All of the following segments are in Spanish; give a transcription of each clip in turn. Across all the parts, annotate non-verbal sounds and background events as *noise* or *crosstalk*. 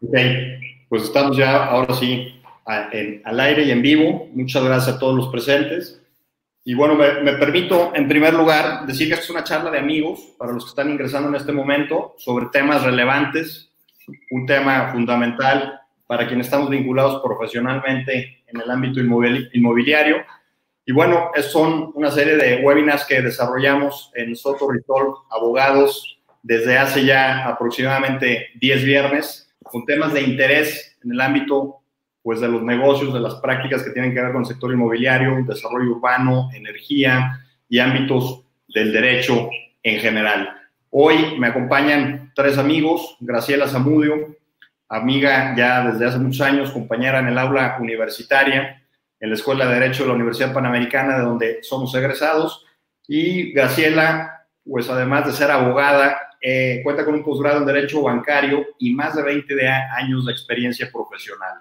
Ok, pues estamos ya ahora sí al aire y en vivo. Muchas gracias a todos los presentes. Y bueno, me, permito en primer lugar decir que esta es una charla de amigos para los que están ingresando en este momento sobre temas relevantes, un tema fundamental para quienes estamos vinculados profesionalmente en el ámbito inmobiliario. Y bueno, son una serie de webinars que desarrollamos en Soto Ritol Abogados desde hace ya aproximadamente 10 viernes con temas de interés en el ámbito pues, de los negocios, de las prácticas que tienen que ver con el sector inmobiliario, desarrollo urbano, energía y ámbitos del derecho en general. Hoy me acompañan tres amigos, Graciela Zamudio, amiga ya desde hace muchos años, compañera en el aula universitaria, en la Escuela de Derecho de la Universidad Panamericana, de donde somos egresados, y Graciela, pues además de ser abogada, eh, cuenta con un posgrado en Derecho Bancario y más de 20 años de experiencia profesional.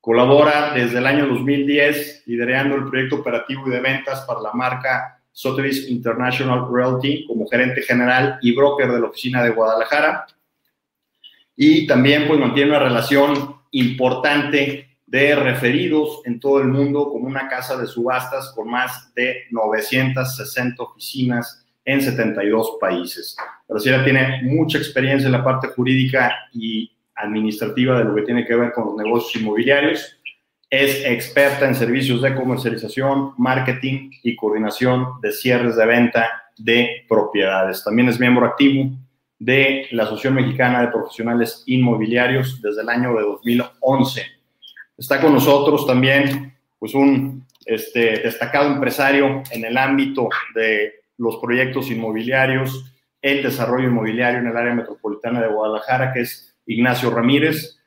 Colabora desde el año 2010 liderando el proyecto operativo y de ventas para la marca Sotheby's International Realty como gerente general y broker de la oficina de Guadalajara. Y también pues mantiene una relación importante de referidos en todo el mundo como una casa de subastas con más de 960 oficinas en 72 países. Graciela tiene mucha experiencia en la parte jurídica y administrativa de lo que tiene que ver con los negocios inmobiliarios. Es experta en servicios de comercialización, marketing y coordinación de cierres de venta de propiedades. También es miembro activo de la Asociación Mexicana de Profesionales Inmobiliarios desde el año de 2011. Está con nosotros también pues un este, destacado empresario en el ámbito de los proyectos inmobiliarios, el desarrollo inmobiliario en el área metropolitana de Guadalajara, que es Ignacio Ramírez.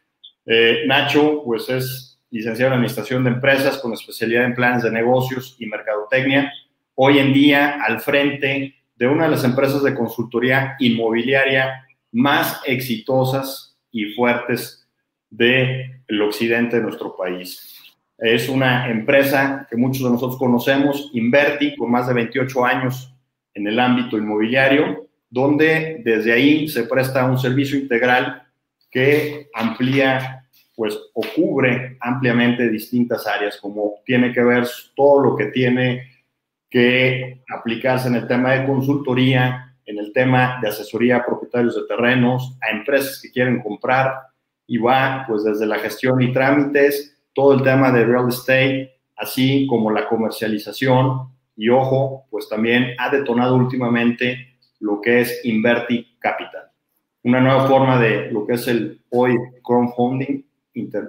Eh, Nacho, pues es licenciado en Administración de Empresas con especialidad en planes de negocios y mercadotecnia. Hoy en día al frente de una de las empresas de consultoría inmobiliaria más exitosas y fuertes del occidente de nuestro país. Es una empresa que muchos de nosotros conocemos, Inverti, con más de 28 años en el ámbito inmobiliario, donde desde ahí se presta un servicio integral que amplía pues o cubre ampliamente distintas áreas, como tiene que ver todo lo que tiene que aplicarse en el tema de consultoría, en el tema de asesoría a propietarios de terrenos, a empresas que quieren comprar, y va pues desde la gestión y trámites, todo el tema de real estate, así como la comercialización, y ojo, pues también ha detonado últimamente lo que es Inverti Capital, una nueva forma de lo que es el hoy crowdfunding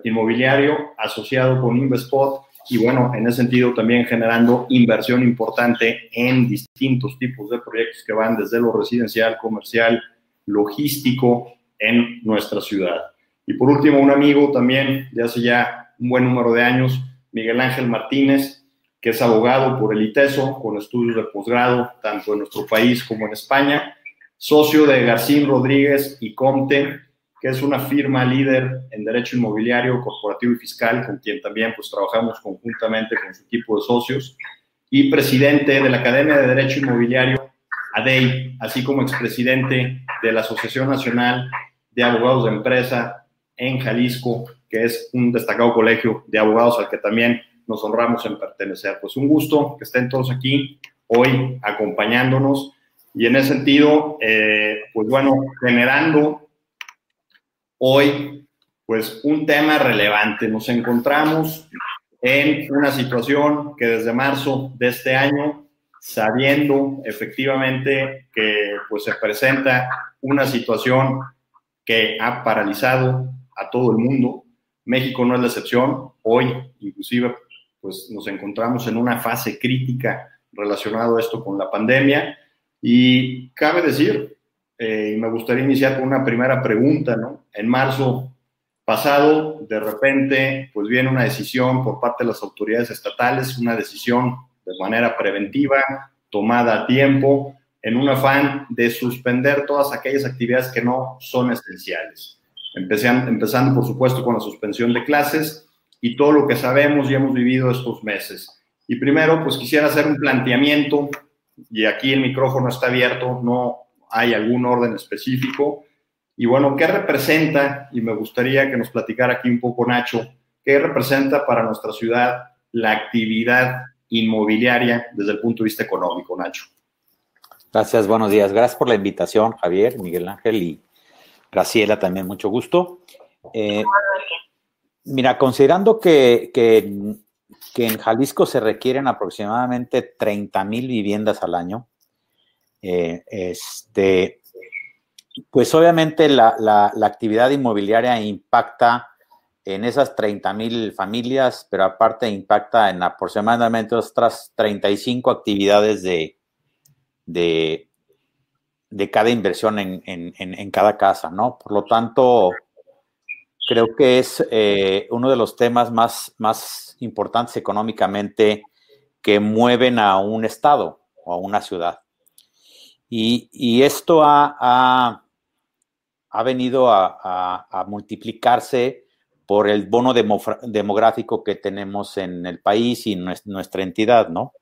inmobiliario asociado con Investpot y bueno, en ese sentido también generando inversión importante en distintos tipos de proyectos que van desde lo residencial, comercial, logístico en nuestra ciudad. Y por último, un amigo también de hace ya un buen número de años, Miguel Ángel Martínez, que es abogado por el ITESO, con estudios de posgrado tanto en nuestro país como en España, socio de Garcín Rodríguez y Comte, que es una firma líder en derecho inmobiliario, corporativo y fiscal, con quien también pues, trabajamos conjuntamente con su equipo de socios, y presidente de la Academia de Derecho Inmobiliario, ADEI, así como expresidente de la Asociación Nacional de Abogados de Empresa en Jalisco, que es un destacado colegio de abogados al que también nos honramos en pertenecer. Pues un gusto que estén todos aquí hoy acompañándonos y en ese sentido, eh, pues bueno, generando hoy pues un tema relevante. Nos encontramos en una situación que desde marzo de este año, sabiendo efectivamente que pues se presenta una situación que ha paralizado a todo el mundo, México no es la excepción, hoy inclusive pues nos encontramos en una fase crítica relacionado a esto con la pandemia. Y cabe decir, eh, y me gustaría iniciar con una primera pregunta, ¿no? En marzo pasado, de repente, pues viene una decisión por parte de las autoridades estatales, una decisión de manera preventiva, tomada a tiempo, en un afán de suspender todas aquellas actividades que no son esenciales. empezando, por supuesto, con la suspensión de clases, y todo lo que sabemos y hemos vivido estos meses. Y primero, pues quisiera hacer un planteamiento, y aquí el micrófono está abierto, no hay algún orden específico, Y bueno, ¿qué representa? Y me gustaría que nos platicara aquí un poco Nacho, ¿qué representa para nuestra ciudad la actividad inmobiliaria desde el punto de vista económico, Nacho? Gracias, buenos días. Gracias por la invitación, Javier, Miguel Ángel y Graciela, también mucho gusto. Eh, mira, considerando que, que, en Jalisco se requieren aproximadamente 30 mil viviendas al año, eh, este, pues obviamente la, la, actividad inmobiliaria impacta en esas 30 mil familias, pero aparte impacta en aproximadamente otras 35 actividades de, de, de cada inversión en, en, en, cada casa, ¿no? Por lo tanto, creo que es eh, uno de los temas más, más importantes económicamente que mueven a un estado o a una ciudad. Y, y esto ha, ha, venido a, a, multiplicarse por el bono demográfico que tenemos en el país y nuestra entidad, ¿no?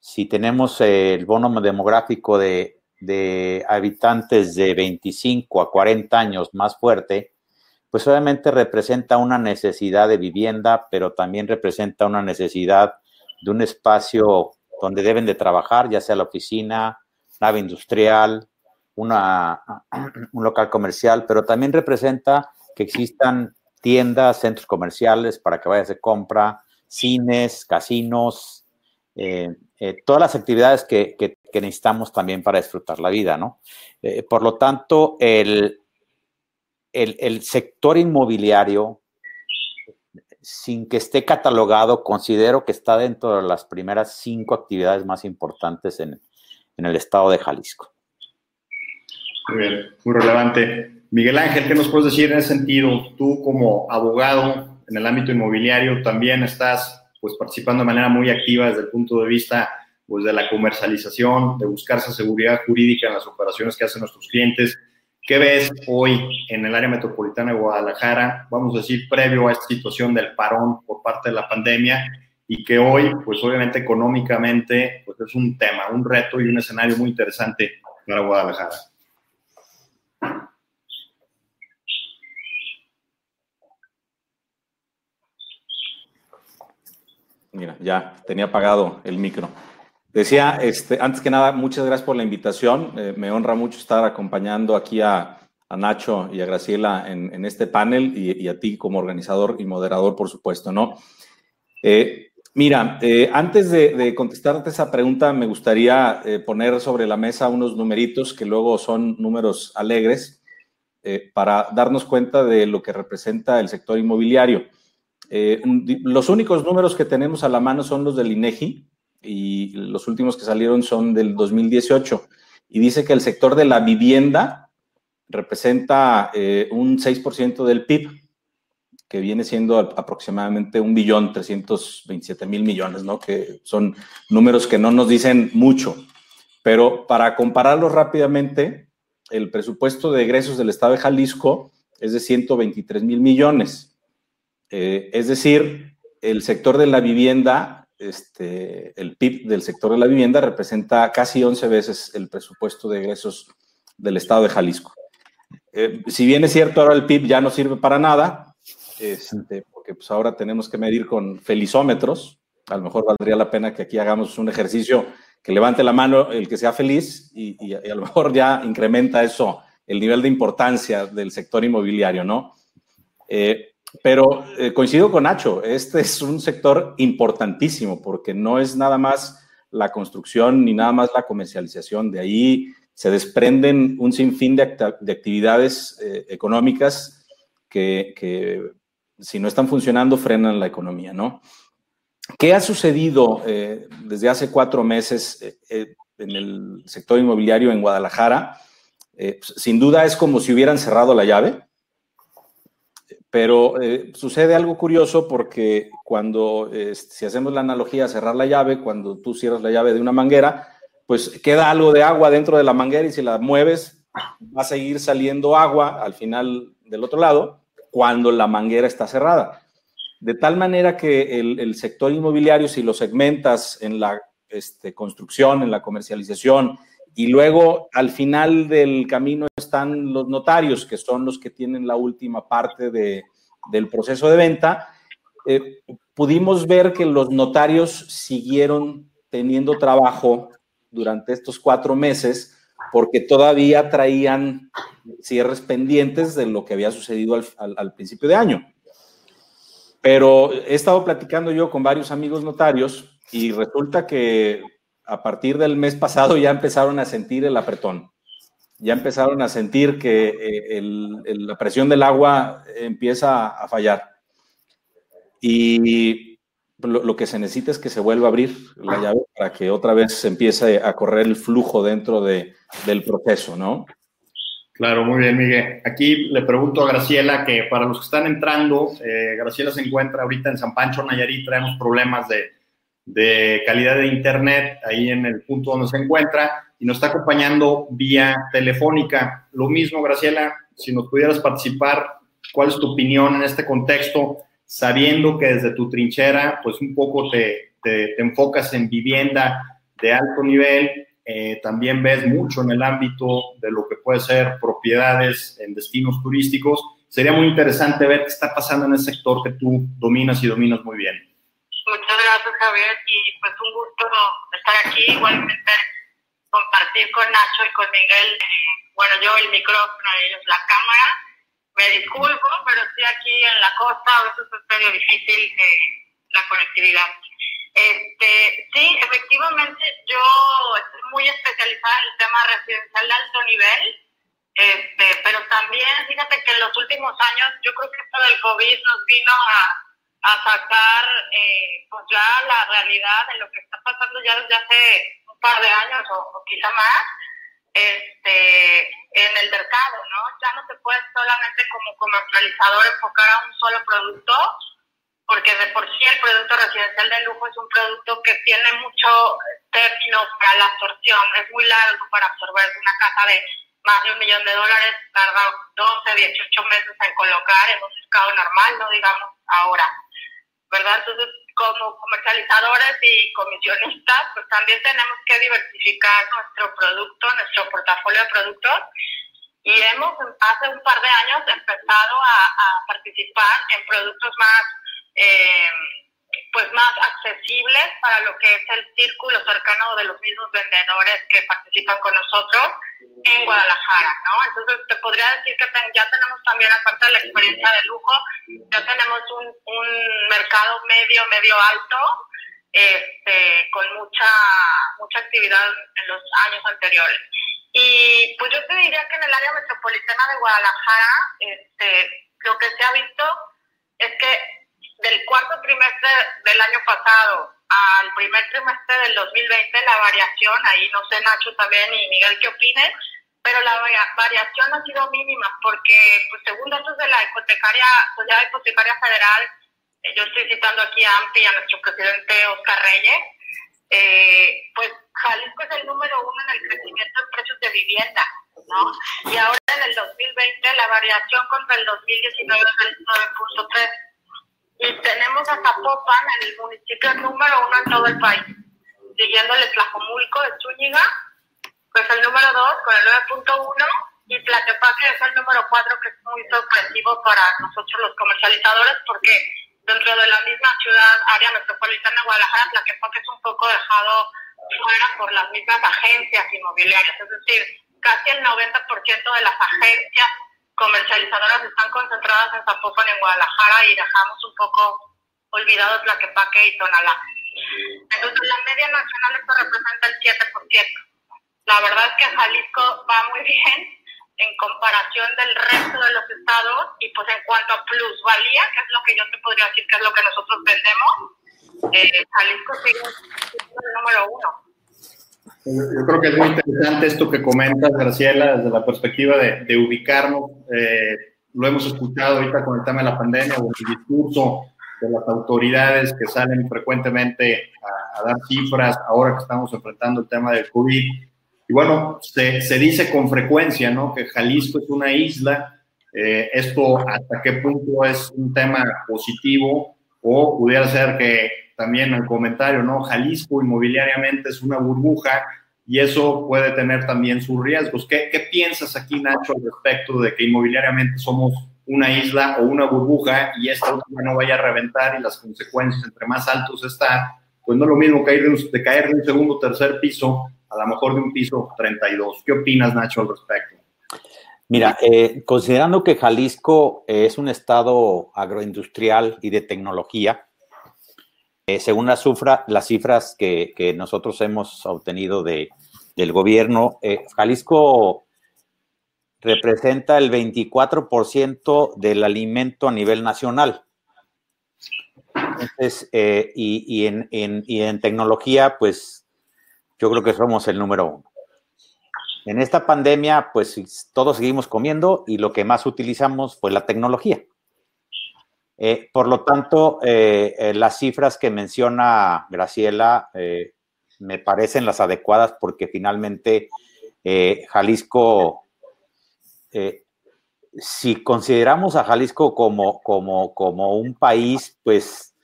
Si tenemos el bono demográfico de, de habitantes de 25 a 40 años más fuerte, pues obviamente representa una necesidad de vivienda, pero también representa una necesidad de un espacio donde deben de trabajar, ya sea la oficina, nave industrial, una, *clears throat* un local comercial, pero también representa que existan tiendas, centros comerciales para que vaya a hacer compra, cines, casinos, eh, eh, todas las actividades que, necesitamos también para disfrutar la vida, ¿no? Eh, por lo tanto, el, el, sector inmobiliario, sin que esté catalogado, considero que está dentro de las primeras cinco actividades más importantes en, el estado de Jalisco. Muy bien, muy relevante. Miguel Ángel, ¿qué nos puedes decir en ese sentido? Tú como abogado en el ámbito inmobiliario también estás pues participando de manera muy activa desde el punto de vista pues, de la comercialización, de buscar esa seguridad jurídica en las operaciones que hacen nuestros clientes. ¿Qué ves hoy en el área metropolitana de Guadalajara, vamos a decir, previo a esta situación del parón por parte de la pandemia y que hoy, pues obviamente económicamente, pues es un tema, un reto y un escenario muy interesante para Guadalajara? Mira, ya tenía apagado el micro. Decía, este, antes que nada, muchas gracias por la invitación. Eh, me honra mucho estar acompañando aquí a, Nacho y a Graciela en, este panel y, a ti como organizador y moderador, por supuesto, ¿no? Eh, mira, eh, antes de, contestarte esa pregunta, me gustaría poner sobre la mesa unos numeritos que luego son números alegres para darnos cuenta de lo que representa el sector inmobiliario. los únicos números que tenemos a la mano son los del INEGI, y los últimos que salieron son del 2018 y dice que el sector de la vivienda representa eh, un 6% del PIB, que viene siendo aproximadamente un billón 327 mil millones, ¿no? Que son números que no nos dicen mucho. Pero para compararlos rápidamente, el presupuesto de egresos del Estado de Jalisco es de 123 mil millones. Eh, es decir, el sector de la vivienda este, el PIB del sector de la vivienda representa casi 11 veces el presupuesto de egresos del estado de Jalisco. Eh, si bien es cierto, ahora el PIB ya no sirve para nada, este, porque pues ahora tenemos que medir con felizómetros. A lo mejor valdría la pena que aquí hagamos un ejercicio que levante la mano el que sea feliz y, a lo mejor ya incrementa eso, el nivel de importancia del sector inmobiliario, ¿no? Eh, pero eh, coincido con Nacho, este es un sector importantísimo porque no es nada más la construcción ni nada más la comercialización. De ahí se desprenden un sinfín de, actividades eh, económicas que, si no están funcionando frenan la economía, ¿no? ¿Qué ha sucedido eh, desde hace cuatro meses en el sector inmobiliario en Guadalajara? Pues, sin duda es como si hubieran cerrado la llave pero eh, sucede algo curioso porque cuando, si hacemos la analogía, cerrar la llave, cuando tú cierras la llave de una manguera, pues queda algo de agua dentro de la manguera y si la mueves, va a seguir saliendo agua al final del otro lado cuando la manguera está cerrada. De tal manera que el, sector inmobiliario, si lo segmentas en la este, construcción, en la comercialización Y luego, al final del camino están los notarios, que son los que tienen la última parte de, del proceso de venta. Eh, pudimos ver que los notarios siguieron teniendo trabajo durante estos cuatro meses porque todavía traían cierres pendientes de lo que había sucedido al, principio de año. Pero he estado platicando yo con varios amigos notarios y resulta que a partir del mes pasado ya empezaron a sentir el apretón. Ya empezaron a sentir que eh, la presión del agua empieza a fallar. Y lo, que se necesita es que se vuelva a abrir la llave para que otra vez se empiece a correr el flujo dentro de, del proceso, ¿no? Claro, muy bien, Miguel. Aquí le pregunto a Graciela que para los que están entrando, eh, Graciela se encuentra ahorita en San Pancho, Nayarit, traemos problemas de, de calidad de internet ahí en el punto donde se encuentra y nos está acompañando vía telefónica. Lo mismo, Graciela, si nos pudieras participar, ¿cuál es tu opinión en este contexto? sabiendo que desde tu trinchera, pues un poco te, te, enfocas en vivienda de alto nivel, eh, también ves mucho en el ámbito de lo que puede ser propiedades en destinos turísticos. Sería muy interesante ver qué está pasando en el sector que tú dominas y dominas muy bien. Muchas gracias, Javier, y pues un gusto estar aquí, igualmente compartir con Nacho y con Miguel, eh, bueno, yo el micrófono, ellos la cámara, me disculpo, pero estoy aquí en la costa, a veces es medio difícil eh, la conectividad. Este, sí, efectivamente, yo estoy muy especializada en el tema residencial de alto nivel, este, pero también, fíjate que en los últimos años, yo creo que esto del COVID nos vino a, a sacar eh, pues ya la realidad de lo que está pasando ya desde hace un par de años o, quizá más este, en el mercado, ¿no? Ya no te puedes solamente como comercializador enfocar a un solo producto, porque de por sí el producto residencial de lujo es un producto que tiene mucho término para la absorción, es muy largo para absorber una casa de más de un millón de dólares, tarda 12, 18 meses en colocar en un mercado normal, no digamos ahora, ¿verdad? Entonces, como comercializadores y comisionistas, pues también tenemos que diversificar nuestro producto, nuestro portafolio de productos. Y hemos hace un par de años empezado a, participar en productos más, eh, pues más accesibles para lo que es el círculo cercano de los mismos vendedores que participan con nosotros en Guadalajara, ¿no? Entonces te podría decir que ya tenemos también, aparte de la experiencia de lujo, ya tenemos un, un mercado medio, medio alto, este, con mucha, mucha actividad en los años anteriores. Y pues yo te diría que en el área metropolitana de Guadalajara, este, lo que se ha visto es que del cuarto trimestre del año pasado al primer trimestre del 2020, la variación, ahí no sé Nacho también y Miguel qué opinen, pero la variación ha sido mínima porque, pues, según datos de la hipotecaria, Sociedad Hipotecaria Federal, eh, yo estoy citando aquí a AMPI a nuestro presidente Oscar Reyes, eh, pues Jalisco es el número uno en el crecimiento en precios de vivienda, ¿no? Y ahora en el 2020 la variación contra el 2019 es del 9.3. Y tenemos a Zapopan, el municipio número uno en todo el país, siguiéndole Tlajomulco de Zúñiga, pues el número 2 con el 9.1 y Tlaquepaque es el número 4 que es muy sorpresivo para nosotros los comercializadores porque dentro de la misma ciudad, área metropolitana de Guadalajara, Tlaquepaque es un poco dejado fuera por las mismas agencias inmobiliarias, es decir, casi el 90% de las agencias comercializadoras están concentradas en Zapopan, en Guadalajara, y dejamos un poco olvidados Tlaquepaque y Tonalá. Entonces, la media nacional esto representa el 7%. La verdad es que Jalisco va muy bien en comparación del resto de los estados y pues en cuanto a plusvalía, que es lo que yo te podría decir que es lo que nosotros vendemos, eh, Jalisco sigue siendo el número uno. Yo creo que es muy interesante esto que comentas, Graciela, desde la perspectiva de, de ubicarnos. Eh, lo hemos escuchado ahorita con el tema de la pandemia o el discurso de las autoridades que salen frecuentemente a, a dar cifras ahora que estamos enfrentando el tema del COVID y bueno, se, se, dice con frecuencia, ¿no? Que Jalisco es una isla. Eh, esto hasta qué punto es un tema positivo o pudiera ser que también el comentario, ¿no? Jalisco inmobiliariamente es una burbuja y eso puede tener también sus riesgos. ¿Qué, qué piensas aquí, Nacho, al respecto de que inmobiliariamente somos una isla o una burbuja y esta última no vaya a reventar y las consecuencias entre más altos está, pues no es lo mismo caer de, un, de caer de un segundo tercer piso a lo mejor de un piso 32. ¿Qué opinas, Nacho, al respecto? Mira, eh, considerando que Jalisco es un estado agroindustrial y de tecnología, eh, según las, las cifras que, nosotros hemos obtenido de, del gobierno, eh, Jalisco representa el 24% del alimento a nivel nacional. Entonces, eh, y, en, y, en, tecnología, pues yo creo que somos el número uno. En esta pandemia, pues todos seguimos comiendo y lo que más utilizamos fue la tecnología. Eh, por lo tanto, eh, eh, las cifras que menciona Graciela eh, me parecen las adecuadas porque finalmente Jalisco, si consideramos a Jalisco como, como, como un país, pues,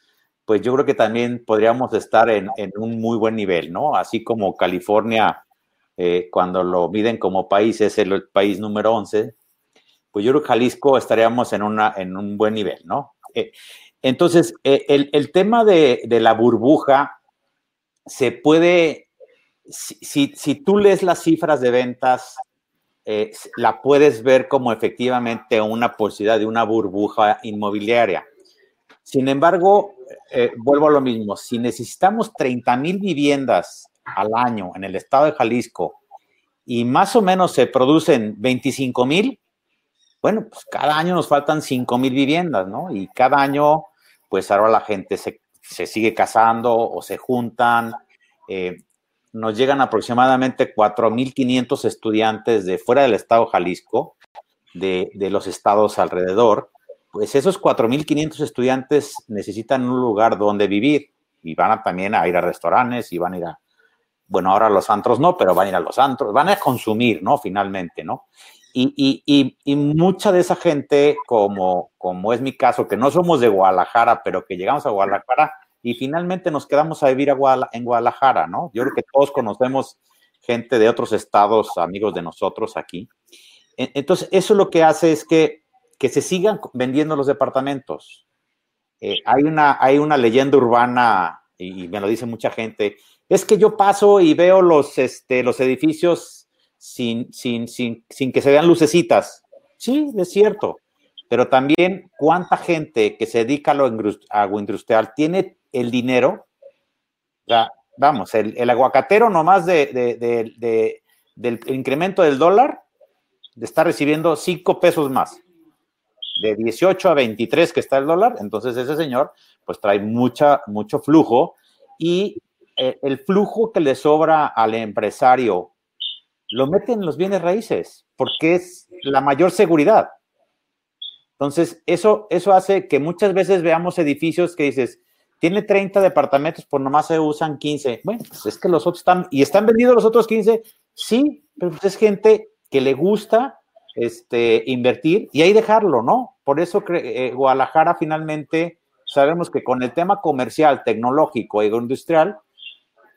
pues yo creo que también podríamos estar en, en un muy buen nivel, ¿no? Así como California eh, cuando lo miden como país, es el, país número 11, pues yo creo que Jalisco estaríamos en, una, en un buen nivel, ¿no? Eh, entonces, eh, el, el, tema de, de, la burbuja se puede, si, si, tú lees las cifras de ventas, la puedes ver como efectivamente una posibilidad de una burbuja inmobiliaria. Sin embargo, vuelvo a lo mismo, si necesitamos 30 mil viviendas al año en el estado de Jalisco y más o menos se producen 25 mil, bueno, pues cada año nos faltan 5 mil viviendas, ¿no? Y cada año, pues ahora la gente se, se sigue casando o se juntan. Eh, nos llegan aproximadamente 4.500 estudiantes de fuera del estado Jalisco, de, de los estados alrededor. Pues esos 4.500 estudiantes necesitan un lugar donde vivir y van a, también a ir a restaurantes y van a ir a, bueno, ahora los antros no, pero van a ir a los antros, van a consumir, ¿no? Finalmente, ¿no? Y, mucha de esa gente, como, es mi caso, que no somos de Guadalajara, pero que llegamos a Guadalajara y finalmente nos quedamos a vivir a en Guadalajara, ¿no? Yo creo que todos conocemos gente de otros estados, amigos de nosotros aquí. Entonces, eso lo que hace es que, se sigan vendiendo los departamentos. Eh, hay, una, leyenda urbana, y me lo dice mucha gente, es que yo paso y veo los, este, los edificios sin, sin, sin, sin que se vean lucecitas. Sí, es cierto. Pero también, ¿cuánta gente que se dedica a lo agroindustrial tiene el dinero? O sea, vamos, el, el aguacatero nomás de, de, de, de, del incremento del dólar está recibiendo 5 pesos más. De 18 a 23 que está el dólar, entonces ese señor pues trae mucha, mucho flujo y eh, el flujo que le sobra al empresario lo mete en los bienes raíces, porque es la mayor seguridad. Entonces, eso, eso hace que muchas veces veamos edificios que dices, tiene 30 departamentos, pues nomás se usan 15. Bueno, pues es que los otros están, y están vendidos los otros 15, sí, pero pues es gente que le gusta este, invertir y ahí dejarlo, ¿no? Por eso eh, Guadalajara finalmente sabemos que con el tema comercial, tecnológico e industrial,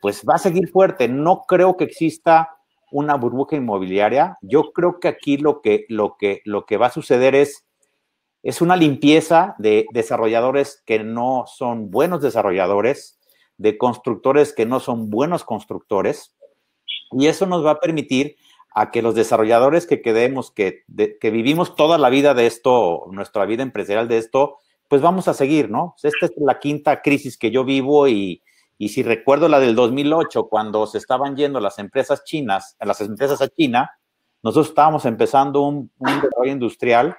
pues va a seguir fuerte. No creo que exista una burbuja inmobiliaria. Yo creo que aquí lo que, lo que, lo que va a suceder es, es una limpieza de desarrolladores que no son buenos desarrolladores, de constructores que no son buenos constructores, y eso nos va a permitir a que los desarrolladores que quedemos, que, que vivimos toda la vida de esto, nuestra vida empresarial de esto, pues vamos a seguir, ¿no? Esta es la quinta crisis que yo vivo y, y si recuerdo la del 2008, cuando se estaban yendo las empresas chinas, las empresas a China, nosotros estábamos empezando un, un desarrollo industrial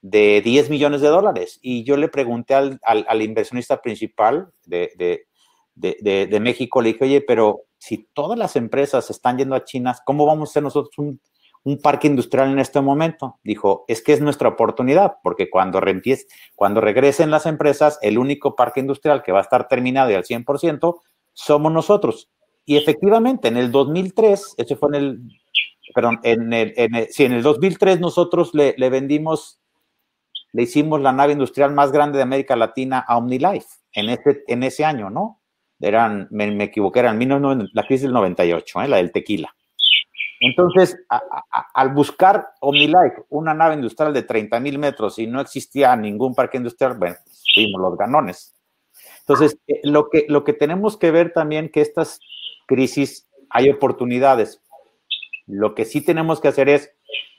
de 10 millones de dólares. Y yo le pregunté al, al, al inversionista principal de, de, de, de, México, le dije, oye, pero si todas las empresas están yendo a China, ¿cómo vamos a hacer nosotros un, un parque industrial en este momento? Dijo, es que es nuestra oportunidad, porque cuando, cuando regresen las empresas, el único parque industrial que va a estar terminado y al 100% somos nosotros. Y efectivamente, en el 2003, eso fue en el, perdón, en el, en el, sí, en el 2003 nosotros le, le vendimos, le hicimos la nave industrial más grande de América Latina a OmniLife en ese, en ese año, ¿no? eran, me, equivoqué, eran la crisis del 98, ¿eh? la del tequila. Entonces, al buscar OmniLife, una nave industrial de 30 mil metros y no existía ningún parque industrial, bueno, fuimos los ganones. Entonces, eh, lo que, lo que tenemos que ver también que estas crisis hay oportunidades. Lo que sí tenemos que hacer es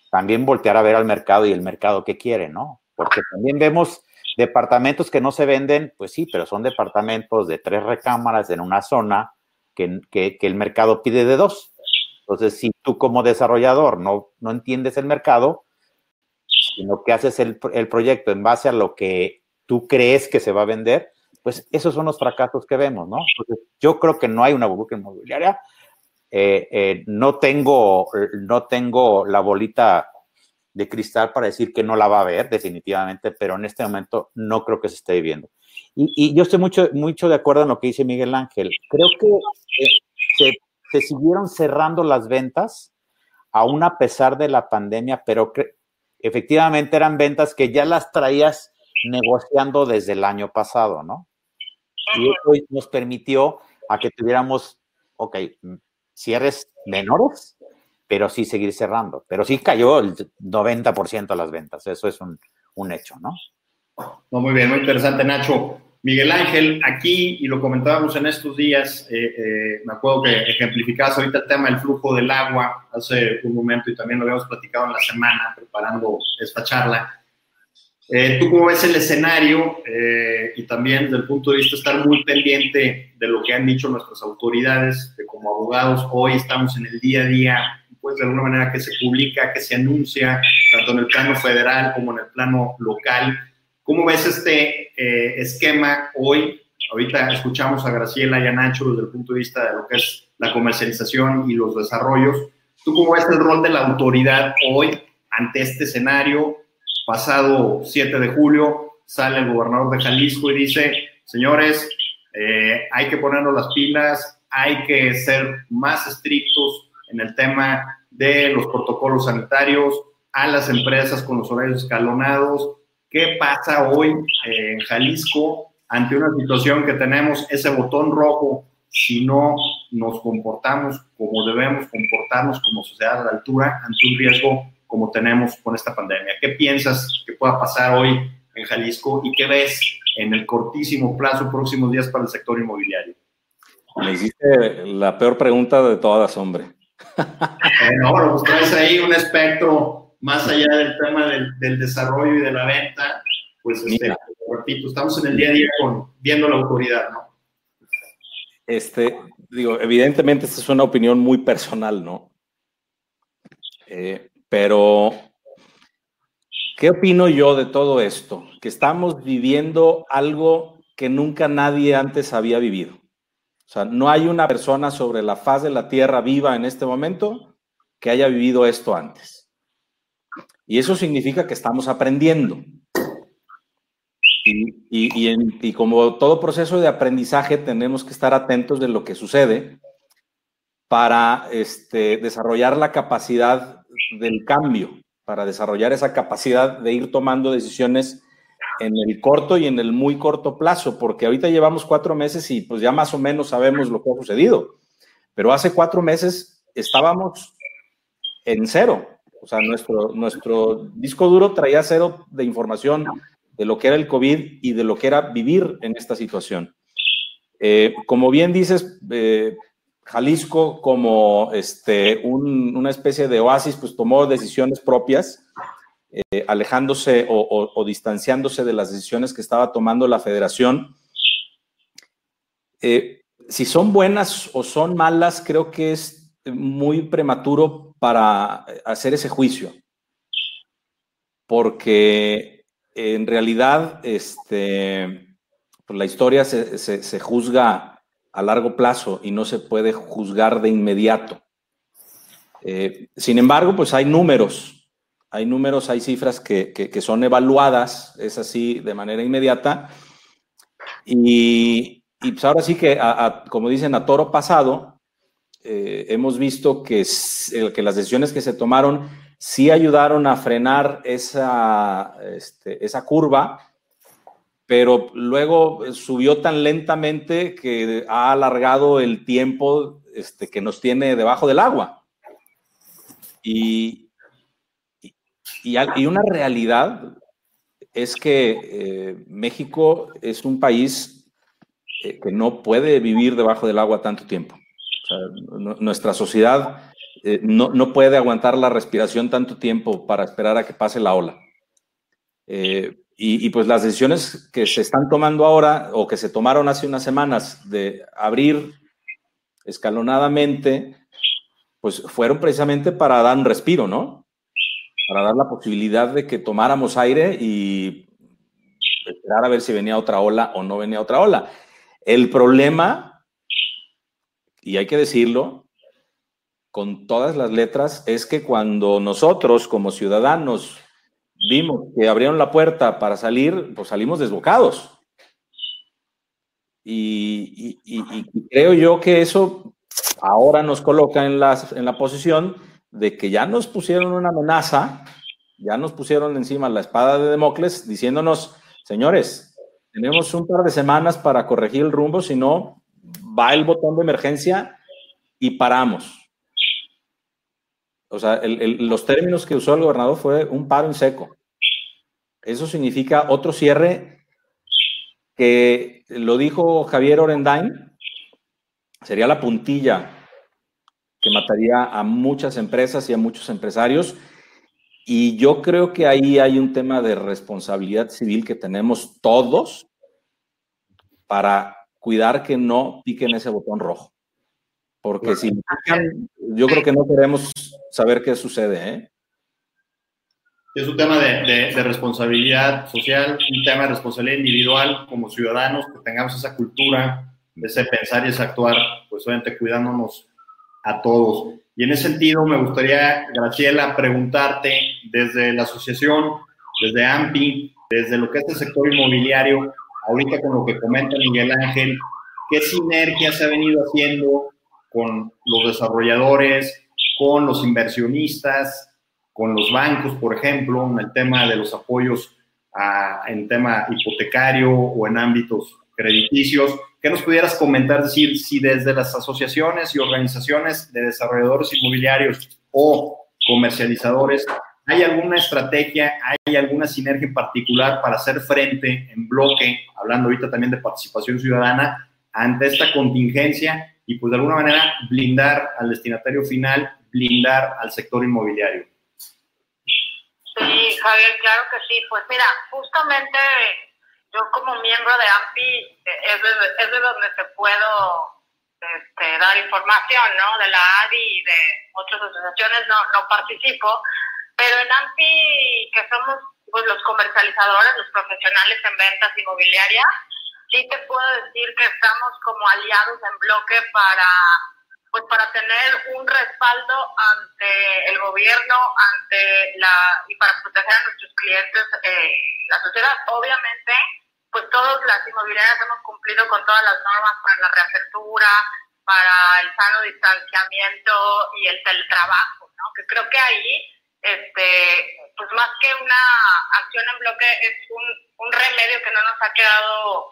también voltear a ver al mercado y el mercado que quiere, ¿no? Porque también vemos departamentos que no se venden, pues sí, pero son departamentos de tres recámaras en una zona que, que, el mercado pide de dos. Entonces, si tú como desarrollador no, no entiendes el mercado, sino que haces el, el proyecto en base a lo que tú crees que se va a vender, pues esos son los fracasos que vemos, ¿no? Entonces, yo creo que no hay una burbuja inmobiliaria. Eh, eh, no, tengo, no tengo la bolita de cristal para decir que no la va a ver, definitivamente, pero en este momento no creo que se esté viviendo. Y, yo estoy mucho, mucho de acuerdo en lo que dice Miguel Ángel. Creo que eh, se, siguieron cerrando las ventas, aún a pesar de la pandemia, pero efectivamente eran ventas que ya las traías negociando desde el año pasado, ¿no? Y eso nos permitió a que tuviéramos, ok, cierres menores, pero sí seguir cerrando. Pero sí cayó el 90% de las ventas, eso es un, un hecho, ¿no? No, muy bien, muy interesante, Nacho. Miguel Ángel, aquí, y lo comentábamos en estos días, eh, eh, me acuerdo que ejemplificabas ahorita el tema del flujo del agua hace un momento y también lo habíamos platicado en la semana preparando esta charla. Eh, ¿Tú cómo ves el escenario y también desde el punto de vista estar muy pendiente de lo que han dicho nuestras autoridades, que como abogados hoy estamos en el día a día, pues de alguna manera que se publica, que se anuncia, tanto en el plano federal como en el plano local? ¿Cómo ves este eh, esquema hoy? Ahorita escuchamos a Graciela y a Nacho desde el punto de vista de lo que es la comercialización y los desarrollos. ¿Tú cómo ves el rol de la autoridad hoy ante este escenario? pasado 7 de julio, sale el gobernador de Jalisco y dice, señores, eh, hay que ponernos las pilas, hay que ser más estrictos en el tema de los protocolos sanitarios, a las empresas con los horarios escalonados. ¿Qué pasa hoy en Jalisco ante una situación que tenemos ese botón rojo si no nos comportamos como debemos comportarnos como sociedad a la altura ante un riesgo como tenemos con esta pandemia. ¿Qué piensas que pueda pasar hoy en Jalisco y qué ves en el cortísimo plazo, próximos días para el sector inmobiliario? Me hiciste la peor pregunta de todas, hombre. *laughs* no, pues traes ahí un espectro más allá del tema del, desarrollo y de la venta. Pues, este, repito, estamos en el día a día con, viendo la autoridad, ¿no? Este, digo, evidentemente esta es una opinión muy personal, ¿no? Eh, pero, ¿qué opino yo de todo esto? Que estamos viviendo algo que nunca nadie antes había vivido. O sea, no hay una persona sobre la faz de la Tierra viva en este momento que haya vivido esto antes. Y eso significa que estamos aprendiendo. Y, como todo proceso de aprendizaje, tenemos que estar atentos de lo que sucede para este, desarrollar la capacidad del cambio, para desarrollar esa capacidad de ir tomando decisiones en el corto y en el muy corto plazo, porque ahorita llevamos cuatro meses y pues ya más o menos sabemos lo que ha sucedido, pero hace cuatro meses estábamos en cero, o sea, nuestro, disco duro traía cero de información de lo que era el COVID y de lo que era vivir en esta situación. Eh, como bien dices, eh, Jalisco como este, una especie de oasis, pues tomó decisiones propias, eh, alejándose o, distanciándose de las decisiones que estaba tomando la federación. Si son buenas o son malas, creo que es muy prematuro para hacer ese juicio, porque en realidad este, pues la historia se, se juzga a largo plazo y no se puede juzgar de inmediato. Eh, sin embargo, pues hay números, hay números, hay cifras que, son evaluadas, es así, de manera inmediata. Y, pues ahora sí que, como dicen, a toro pasado, eh, hemos visto que, las decisiones que se tomaron sí ayudaron a frenar esa, este, curva pero luego subió tan lentamente que ha alargado el tiempo este, que nos tiene debajo del agua. Y, una realidad es que eh, México es un país eh, que no puede vivir debajo del agua tanto tiempo. Nuestra sociedad eh, no, no, puede aguantar la respiración tanto tiempo para esperar a que pase la ola. Y, pues las decisiones que se están tomando ahora o que se tomaron hace unas semanas de abrir escalonadamente, pues fueron precisamente para dar un respiro, ¿no? Para dar la posibilidad de que tomáramos aire y esperar a ver si venía otra ola o no venía otra ola. El problema, y hay que decirlo, con todas las letras, es que cuando nosotros como ciudadanos vimos que abrieron la puerta para salir, pues salimos desbocados. Y, creo yo que eso ahora nos coloca en la, en la posición de que ya nos pusieron una amenaza, ya nos pusieron encima la espada de Democles diciéndonos, señores, tenemos un par de semanas para corregir el rumbo, si no, va el botón de emergencia y paramos. O sea, los términos que usó el gobernador fue un paro en seco. Eso significa otro cierre que lo dijo Javier Orendain, sería la puntilla que mataría a muchas empresas y a muchos empresarios. Y yo creo que ahí hay un tema de responsabilidad civil que tenemos todos para cuidar que no piquen ese botón rojo. Porque si pican, yo creo que no queremos saber qué sucede. ¿eh? Es un tema de, responsabilidad social, un tema de responsabilidad individual como ciudadanos, que tengamos esa cultura de ese pensar y ese actuar, pues obviamente cuidándonos a todos. Y en ese sentido me gustaría, Graciela, preguntarte desde la asociación, desde AMPI, desde lo que es el sector inmobiliario, ahorita con lo que comenta Miguel Ángel, ¿qué sinergia se ha venido haciendo con los desarrolladores, con los inversionistas, con los bancos, por ejemplo, en el tema de los apoyos en tema hipotecario o en ámbitos crediticios. ¿Qué nos pudieras comentar, decir, si desde las asociaciones y organizaciones de desarrolladores inmobiliarios o comercializadores hay alguna estrategia, hay alguna sinergia en particular para hacer frente en bloque, hablando ahorita también de participación ciudadana, ante esta contingencia y pues de alguna manera blindar al destinatario final, blindar al sector inmobiliario. Sí, Javier, claro que sí. Pues mira, justamente yo como miembro de AMPI eh, es de, es de donde te puedo este, dar información, ¿no? De la ADI y de otras asociaciones no, no participo, pero en AMPI, que somos pues, los comercializadores, los profesionales en ventas inmobiliarias, sí te puedo decir que estamos como aliados en bloque para pues para tener un respaldo ante el gobierno, ante la y para proteger a nuestros clientes, eh, la sociedad. Obviamente, pues todas las inmobiliarias hemos cumplido con todas las normas para la reapertura, para el sano distanciamiento y el teletrabajo, ¿no? Que creo que ahí, este, pues más que una acción en bloque es un, un remedio que no nos ha quedado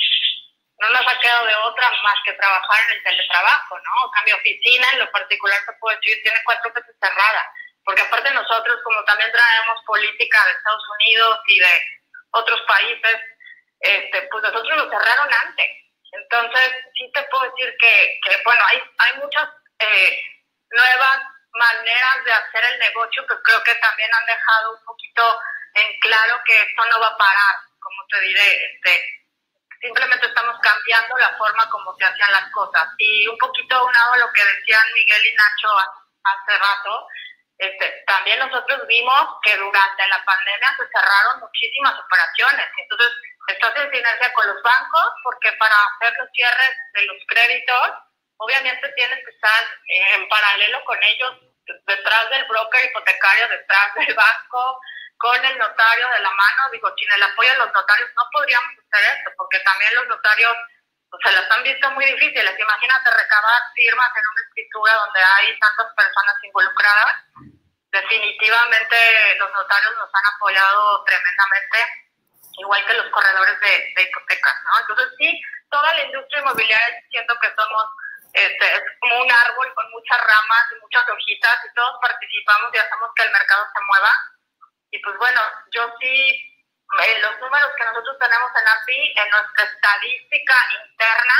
no nos ha quedado de otra más que trabajar en el teletrabajo, ¿no? Cambio oficina, en lo particular se puede decir, tiene cuatro veces cerrada, porque aparte nosotros, como también traemos política de Estados Unidos y de otros países, este, pues nosotros lo cerraron antes. Entonces, sí te puedo decir que, que bueno, hay, hay muchas eh, nuevas maneras de hacer el negocio que creo que también han dejado un poquito en claro que esto no va a parar, como te diré, este, simplemente estamos cambiando la forma como se hacían las cosas. Y un poquito aunado a lo que decían Miguel y Nacho hace rato, este, también nosotros vimos que durante la pandemia se cerraron muchísimas operaciones. Entonces, estás en sinergia con los bancos porque para hacer los cierres de los créditos, obviamente tienes que estar en paralelo con ellos, detrás del broker hipotecario, detrás del banco, con el notario de la mano, digo, sin el apoyo de los notarios no podríamos hacer esto, porque también los notarios se las han visto muy difíciles. Imagínate recabar firmas en una escritura donde hay tantas personas involucradas. Definitivamente los notarios nos han apoyado tremendamente igual que los corredores de, hipotecas, ¿no? Entonces sí, toda la industria inmobiliaria siento que somos este, es como un árbol con muchas ramas y muchas hojitas y todos participamos y hacemos que el mercado se mueva. Y pues bueno, yo sí, en los números que nosotros tenemos en API, en nuestra estadística interna,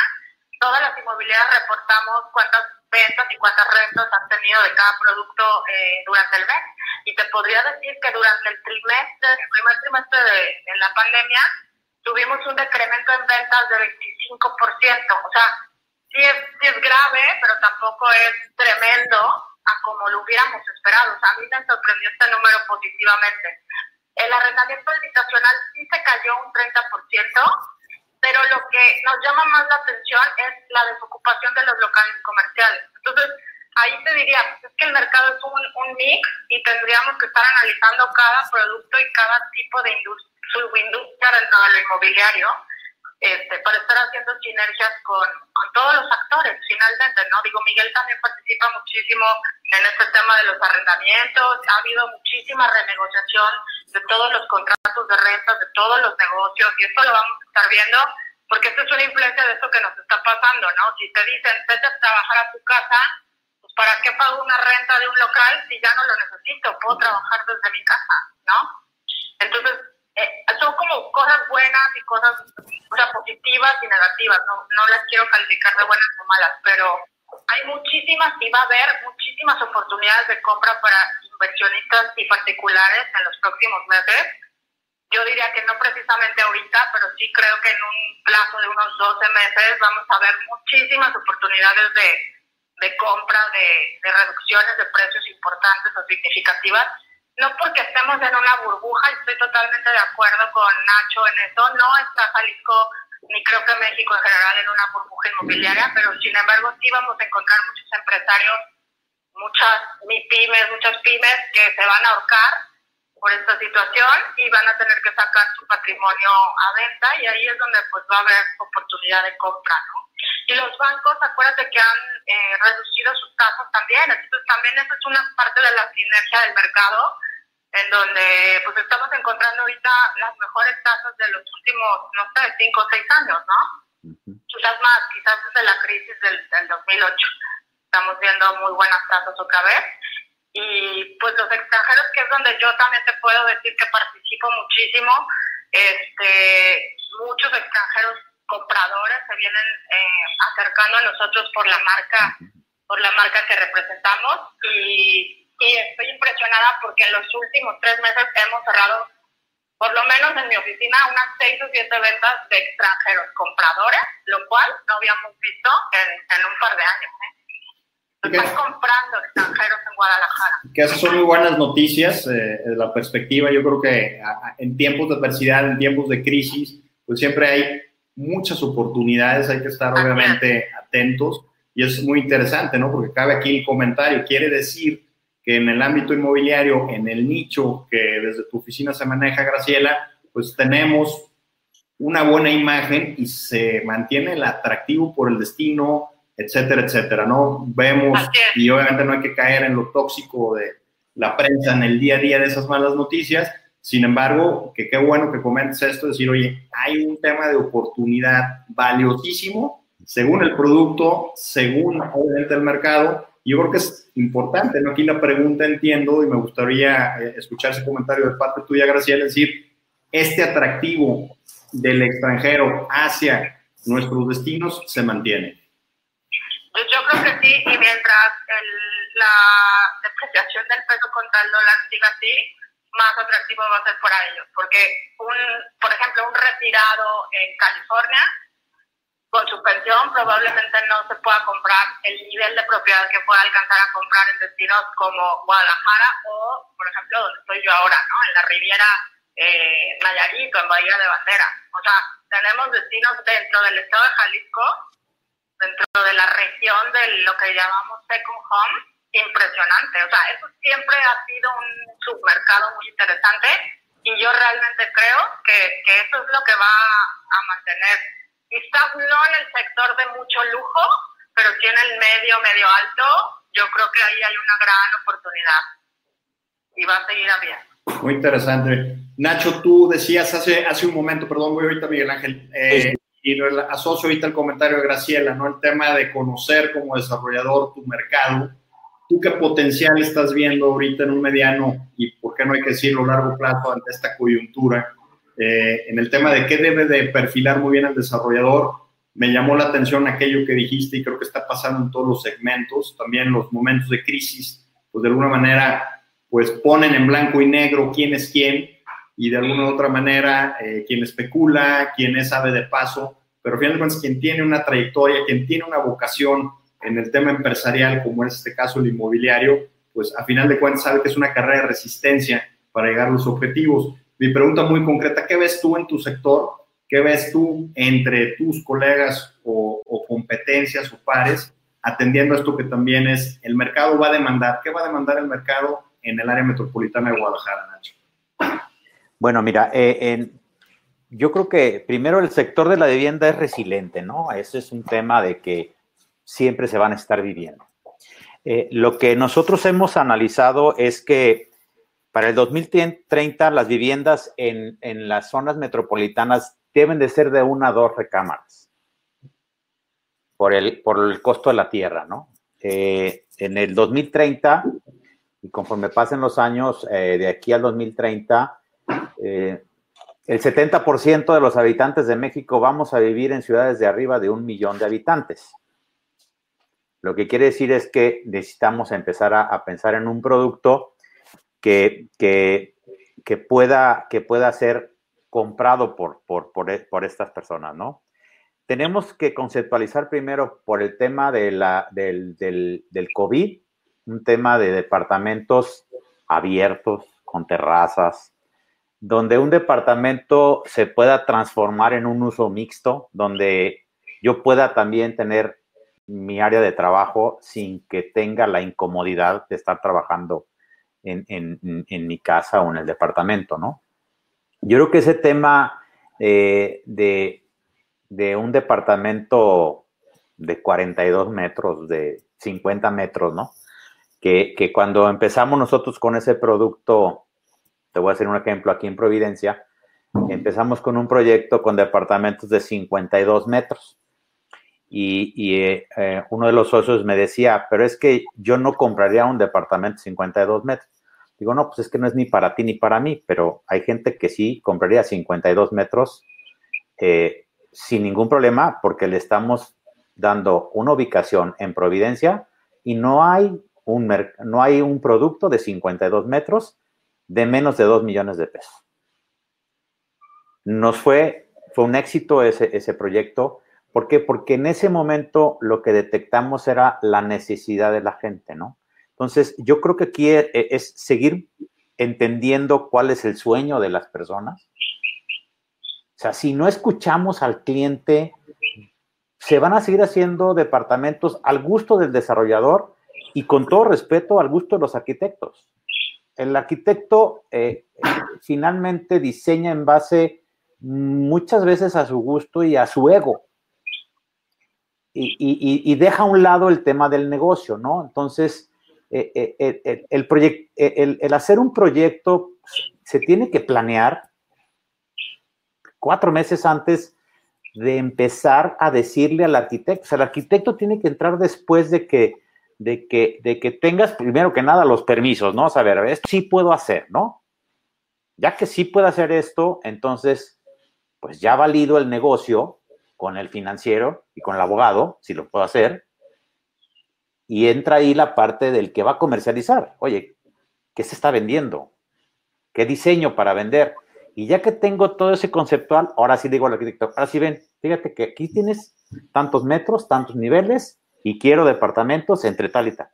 todas las inmobiliarias reportamos cuántas ventas y cuántas rentas han tenido de cada producto eh, durante el mes. Y te podría decir que durante el trimestre, el primer trimestre de, la pandemia, tuvimos un decremento en ventas de 25%. O sea, sí es, sí es grave, pero tampoco es tremendo a como lo hubiéramos esperado. O sea, a mí me sorprendió este número positivamente. El arrendamiento habitacional sí se cayó un 30%, pero lo que nos llama más la atención es la desocupación de los locales comerciales. Entonces, ahí te diría, pues, es que el mercado es un, un mix y tendríamos que estar analizando cada producto y cada tipo de subindustria dentro de lo inmobiliario este, para estar haciendo sinergias con, con, todos los actores, finalmente, ¿no? Digo, Miguel también participa muchísimo en este tema de los arrendamientos, ha habido muchísima renegociación de todos los contratos de rentas, de todos los negocios, y esto lo vamos a estar viendo, porque esto es una influencia de esto que nos está pasando, ¿no? Si te dicen, vete a trabajar a tu casa, pues ¿para qué pago una renta de un local si ya no lo necesito? Puedo trabajar desde mi casa, ¿no? Entonces, eh, son como cosas buenas y cosas o sea, positivas y negativas, no, no las quiero calificar de buenas o malas, pero hay muchísimas y va a haber muchísimas oportunidades de compra para inversionistas y particulares en los próximos meses. Yo diría que no precisamente ahorita, pero sí creo que en un plazo de unos 12 meses vamos a ver muchísimas oportunidades de, de compra, de, de reducciones de precios importantes o significativas no porque estemos en una burbuja, estoy totalmente de acuerdo con Nacho en eso, no está Jalisco ni creo que México en general en una burbuja inmobiliaria, pero sin embargo sí vamos a encontrar muchos empresarios, muchas pymes, muchas pymes que se van a ahorcar por esta situación y van a tener que sacar su patrimonio a venta y ahí es donde pues va a haber oportunidad de compra, ¿no? Y los bancos, acuérdate que han eh, reducido sus tasas también, entonces también eso es una parte de la sinergia del mercado, en donde pues estamos encontrando ahorita las mejores tasas de los últimos, no sé, cinco o seis años, ¿no? Quizás más, quizás desde la crisis del, del 2008. Estamos viendo muy buenas tasas otra vez. Y pues los extranjeros, que es donde yo también te puedo decir que participo muchísimo, este, muchos extranjeros compradores se vienen eh, acercando a nosotros por la marca por la marca que representamos y, y, estoy impresionada porque en los últimos tres meses hemos cerrado por lo menos en mi oficina unas seis o siete ventas de extranjeros compradores, lo cual no habíamos visto en, en un par de años. ¿eh? Están comprando extranjeros en Guadalajara. Que esas son muy buenas noticias, eh, de la perspectiva. Yo creo que en tiempos de adversidad, en tiempos de crisis, pues siempre hay muchas oportunidades, hay que estar obviamente atentos y es muy interesante, ¿no? Porque cabe aquí el comentario, quiere decir que en el ámbito inmobiliario, en el nicho que desde tu oficina se maneja, Graciela, pues tenemos una buena imagen y se mantiene el atractivo por el destino, etcétera, etcétera, ¿no? Vemos, y obviamente no hay que caer en lo tóxico de la prensa en el día a día de esas malas noticias, sin embargo, que qué bueno que comentes esto, decir, oye, hay un tema de oportunidad valiosísimo según el producto, según obviamente el mercado. Yo creo que es importante, ¿no? Aquí la pregunta entiendo y me gustaría eh, escuchar ese comentario de parte tuya, Graciela, es decir, este atractivo del extranjero hacia nuestros destinos se mantiene. Pues yo creo que sí, y mientras la depreciación del peso contra el dólar siga así, más atractivo va a ser para ellos. Porque, un, por ejemplo, un retirado en California, con su pensión probablemente no se pueda comprar el nivel de propiedad que pueda alcanzar a comprar en destinos como Guadalajara o, por ejemplo, donde estoy yo ahora, ¿no? En la Riviera eh, Nayarit en Bahía de Bandera. O sea, tenemos destinos dentro del estado de Jalisco, dentro de la región de lo que llamamos second home, impresionante. O sea, eso siempre ha sido un submercado muy interesante y yo realmente creo que, que eso es lo que va a mantener. Quizás no en el sector de mucho lujo, pero sí en el medio, medio alto, yo creo que ahí hay una gran oportunidad y va a seguir habiendo. Muy interesante. Nacho, tú decías hace, hace un momento, perdón, voy ahorita Miguel Ángel, eh, y asocio ahorita el comentario de Graciela, ¿no? El tema de conocer como desarrollador tu mercado. ¿Tú qué potencial estás viendo ahorita en un mediano y, por qué no hay que decirlo, largo plazo ante esta coyuntura? Eh, en el tema de qué debe de perfilar muy bien el desarrollador, me llamó la atención aquello que dijiste y creo que está pasando en todos los segmentos, también los momentos de crisis, pues de alguna manera, pues ponen en blanco y negro quién es quién y de alguna u otra manera eh, quien especula, quien es ave de paso, pero finalmente quien tiene una trayectoria, quien tiene una vocación en el tema empresarial, como en este caso el inmobiliario, pues a final de cuentas sabe que es una carrera de resistencia para llegar a los objetivos. Mi pregunta muy concreta, ¿qué ves tú en tu sector? ¿Qué ves tú entre tus colegas o, competencias o pares atendiendo esto que también es el mercado va a demandar? ¿Qué va a demandar el mercado en el área metropolitana de Guadalajara, Nacho? Bueno, mira, eh, yo creo que primero el sector de la vivienda es resiliente, ¿no? Ese es un tema de que siempre se van a estar viviendo. Eh, lo que nosotros hemos analizado es que para el 2030 las viviendas en, las zonas metropolitanas deben de ser de una a dos recámaras por el, por el costo de la tierra, ¿no? Eh, en el 2030, y conforme pasen los años de aquí al 2030, eh, el 70% de los habitantes de México vamos a vivir en ciudades de arriba de un millón de habitantes. Lo que quiere decir es que necesitamos empezar a, pensar en un producto que, que, pueda, que pueda ser comprado por, por, estas personas, ¿no? Tenemos que conceptualizar primero por el tema de la, del, del, del COVID, un tema de departamentos abiertos, con terrazas, donde un departamento se pueda transformar en un uso mixto, donde yo pueda también tener mi área de trabajo sin que tenga la incomodidad de estar trabajando en, mi casa o en el departamento, ¿no? Yo creo que ese tema eh, de, un departamento de 42 metros, de 50 metros, ¿no? Que, que cuando empezamos nosotros con ese producto te voy a hacer un ejemplo aquí en Providencia. Empezamos con un proyecto con departamentos de 52 metros. Y, eh, eh, uno de los socios me decía, pero es que yo no compraría un departamento de 52 metros. Digo, no, pues es que no es ni para ti ni para mí, pero hay gente que sí compraría 52 metros eh, sin ningún problema porque le estamos dando una ubicación en Providencia y no hay un, no hay un producto de 52 metros de menos de 2 millones de pesos. Nos fue, fue un éxito ese, ese proyecto. ¿Por qué? Porque en ese momento lo que detectamos era la necesidad de la gente, ¿no? Entonces, yo creo que aquí es, es seguir entendiendo cuál es el sueño de las personas. O sea, si no escuchamos al cliente, se van a seguir haciendo departamentos al gusto del desarrollador y con todo respeto al gusto de los arquitectos el arquitecto eh, finalmente diseña en base muchas veces a su gusto y a su ego. Y, deja a un lado el tema del negocio, ¿no? Entonces, eh, eh, el, el, hacer un proyecto se tiene que planear cuatro meses antes de empezar a decirle al arquitecto. O sea, el arquitecto tiene que entrar después de que de que, de que tengas primero que nada los permisos, ¿no? Saber, esto sí puedo hacer, ¿no? Ya que sí puedo hacer esto, entonces, pues ya valido el negocio con el financiero y con el abogado, si lo puedo hacer, y entra ahí la parte del que va a comercializar. Oye, ¿qué se está vendiendo? ¿Qué diseño para vender? Y ya que tengo todo ese conceptual, ahora sí digo al arquitecto, ahora sí ven, fíjate que aquí tienes tantos metros, tantos niveles, y quiero departamentos entre tal y tal.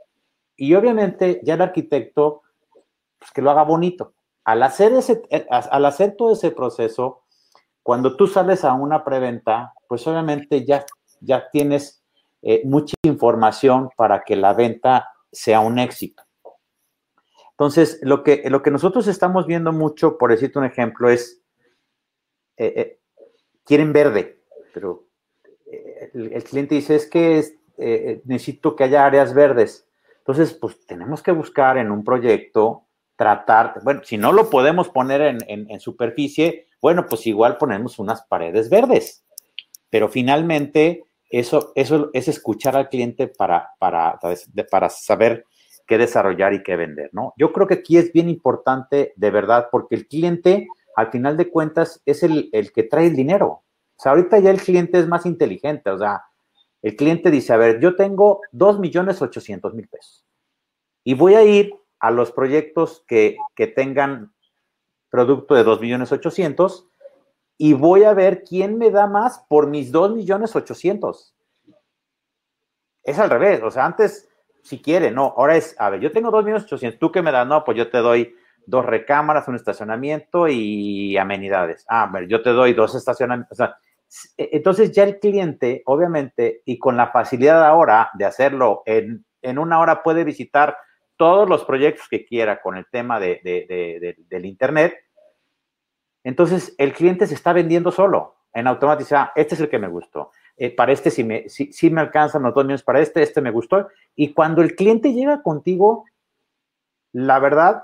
Y obviamente ya el arquitecto, pues que lo haga bonito. Al hacer, ese, al hacer todo ese proceso, cuando tú sales a una preventa, pues obviamente ya, ya tienes eh, mucha información para que la venta sea un éxito. Entonces, lo que, lo que nosotros estamos viendo mucho, por decirte un ejemplo, es, eh, eh, quieren verde, pero el, cliente dice, es que es, necesito que haya áreas verdes. Entonces, pues tenemos que buscar en un proyecto tratar, bueno, si no lo podemos poner en, superficie, bueno, pues igual ponemos unas paredes verdes. Pero finalmente, eso, eso es escuchar al cliente para, para, para saber qué desarrollar y qué vender, ¿no? Yo creo que aquí es bien importante, de verdad, porque el cliente, al final de cuentas, es el, el que trae el dinero. O sea, ahorita ya el cliente es más inteligente, o sea, el cliente dice, a ver, yo tengo 2 millones 800 mil pesos y voy a ir a los proyectos que, tengan producto de 2 millones 800 y voy a ver quién me da más por mis 2 millones 800. Es al revés, o sea, antes, si quiere, no, ahora es, a ver, yo tengo 2 millones 800, ¿tú qué me das? No, pues yo te doy dos recámaras, un estacionamiento y amenidades. Ah, a ver, yo te doy dos estacionamientos, o sea, e, entonces ya el cliente, obviamente, y con la facilidad ahora de hacerlo en, una hora puede visitar todos los proyectos que quiera con el tema de, del Internet, entonces el cliente se está vendiendo solo. En automático, ah, este es el que me gustó. Eh, para este sí me, sí, me alcanzan los dos millones para este, este me gustó. Y cuando el cliente llega contigo, la verdad,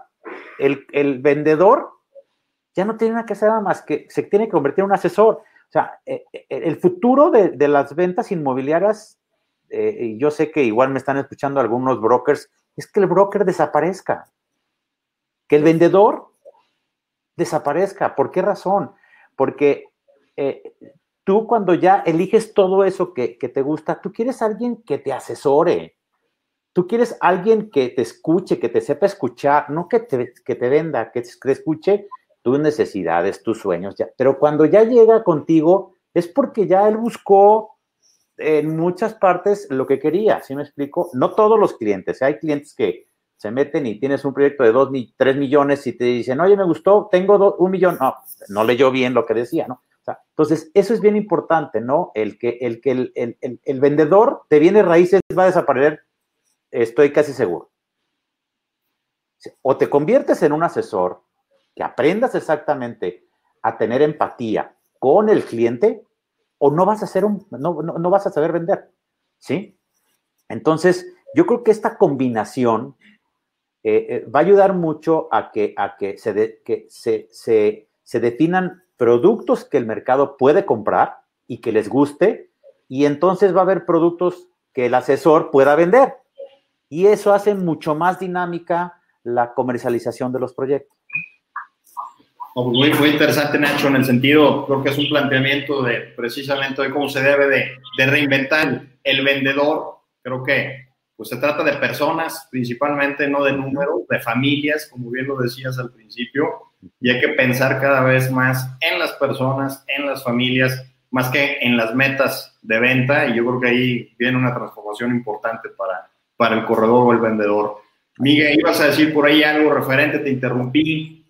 el, el vendedor ya no tiene nada que hacer nada más que se tiene que convertir en un asesor. O sea, eh, eh, el futuro de, las ventas inmobiliarias, yo sé que igual me están escuchando algunos brokers, es que el broker desaparezca, que el vendedor desaparezca. ¿Por qué razón? Porque tú cuando ya eliges todo eso que, te gusta, tú quieres alguien que te asesore. Tú quieres alguien que te escuche, que te sepa escuchar, no que te, que te venda, que te escuche tus necesidades, tus sueños, ya. pero cuando ya llega contigo es porque ya él buscó en muchas partes lo que quería, ¿sí me explico? No todos los clientes, hay clientes que se meten y tienes un proyecto de dos, tres millones y te dicen, oye, me gustó, tengo un millón, no, no leyó bien lo que decía, ¿no? O sea, entonces, eso es bien importante, ¿no? El que, el, que el, el, el vendedor te viene raíces va a desaparecer, estoy casi seguro. O te conviertes en un asesor que aprendas exactamente a tener empatía con el cliente o no vas a hacer un, no, no, vas a saber vender, ¿sí? Entonces, yo creo que esta combinación eh, eh, va a ayudar mucho a que, a que, se, que se, se, se definan productos que el mercado puede comprar y que les guste, y entonces va a haber productos que el asesor pueda vender. Y eso hace mucho más dinámica la comercialización de los proyectos. Muy, muy interesante, Nacho, en el sentido, creo que es un planteamiento de precisamente de cómo se debe de, reinventar el vendedor. Creo que pues se trata de personas, principalmente, no de números, de familias, como bien lo decías al principio, y hay que pensar cada vez más en las personas, en las familias, más que en las metas de venta, y yo creo que ahí viene una transformación importante para, para el corredor o el vendedor. Miguel, ibas a decir por ahí algo referente, te interrumpí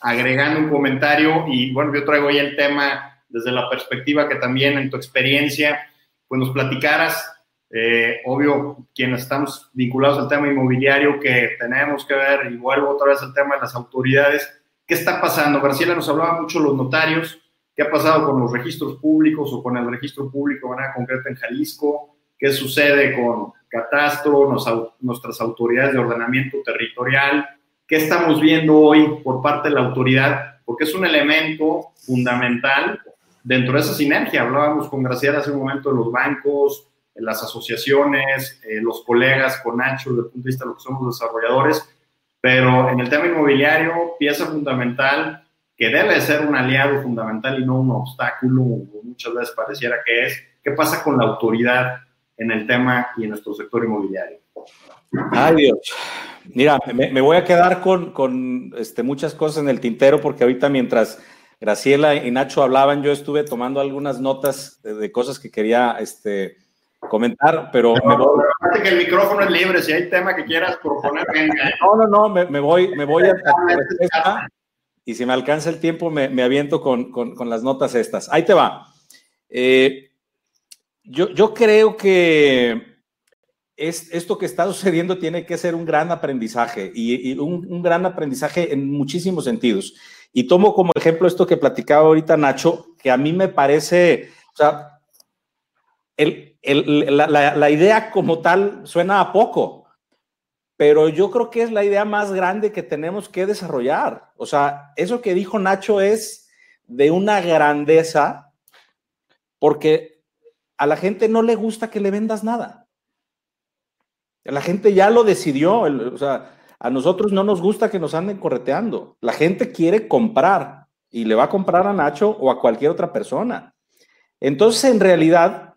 agregando un comentario y bueno, yo traigo ahí el tema desde la perspectiva que también en tu experiencia, pues nos platicaras, eh, obvio, quienes estamos vinculados al tema inmobiliario, que tenemos que ver, y vuelvo otra vez al tema de las autoridades, ¿qué está pasando? Graciela nos hablaba mucho los notarios, ¿qué ha pasado con los registros públicos o con el registro público de manera concreta en Jalisco? ¿Qué sucede con Catastro, nuestras autoridades de ordenamiento territorial? ¿Qué estamos viendo hoy por parte de la autoridad? Porque es un elemento fundamental dentro de esa sinergia. Hablábamos con Graciela hace un momento de los bancos, las asociaciones, eh, los colegas con Nacho desde el punto de vista de lo que somos desarrolladores, pero en el tema inmobiliario, pieza fundamental que debe ser un aliado fundamental y no un obstáculo, muchas veces pareciera que es, ¿qué pasa con la autoridad en el tema y en nuestro sector inmobiliario? Ay Dios, Mira, me, voy a quedar con, este, muchas cosas en el tintero porque ahorita mientras Graciela y Nacho hablaban, yo estuve tomando algunas notas de, cosas que quería este, comentar, pero... me voy... que el micrófono es libre, si hay tema que quieras proponer, venga. No, no, no, me, voy, me voy a... *laughs* y si me alcanza el tiempo, me, aviento con, las notas estas. Ahí te va. Eh, yo, yo creo que es, esto que está sucediendo tiene que ser un gran aprendizaje y, un, gran aprendizaje en muchísimos sentidos. Y tomo como ejemplo esto que platicaba ahorita Nacho, que a mí me parece, o sea, el, la, idea como tal suena a poco, pero yo creo que es la idea más grande que tenemos que desarrollar. O sea, eso que dijo Nacho es de una grandeza porque a la gente no le gusta que le vendas nada. La gente ya lo decidió, o sea, a nosotros no nos gusta que nos anden correteando. La gente quiere comprar y le va a comprar a Nacho o a cualquier otra persona. Entonces, en realidad,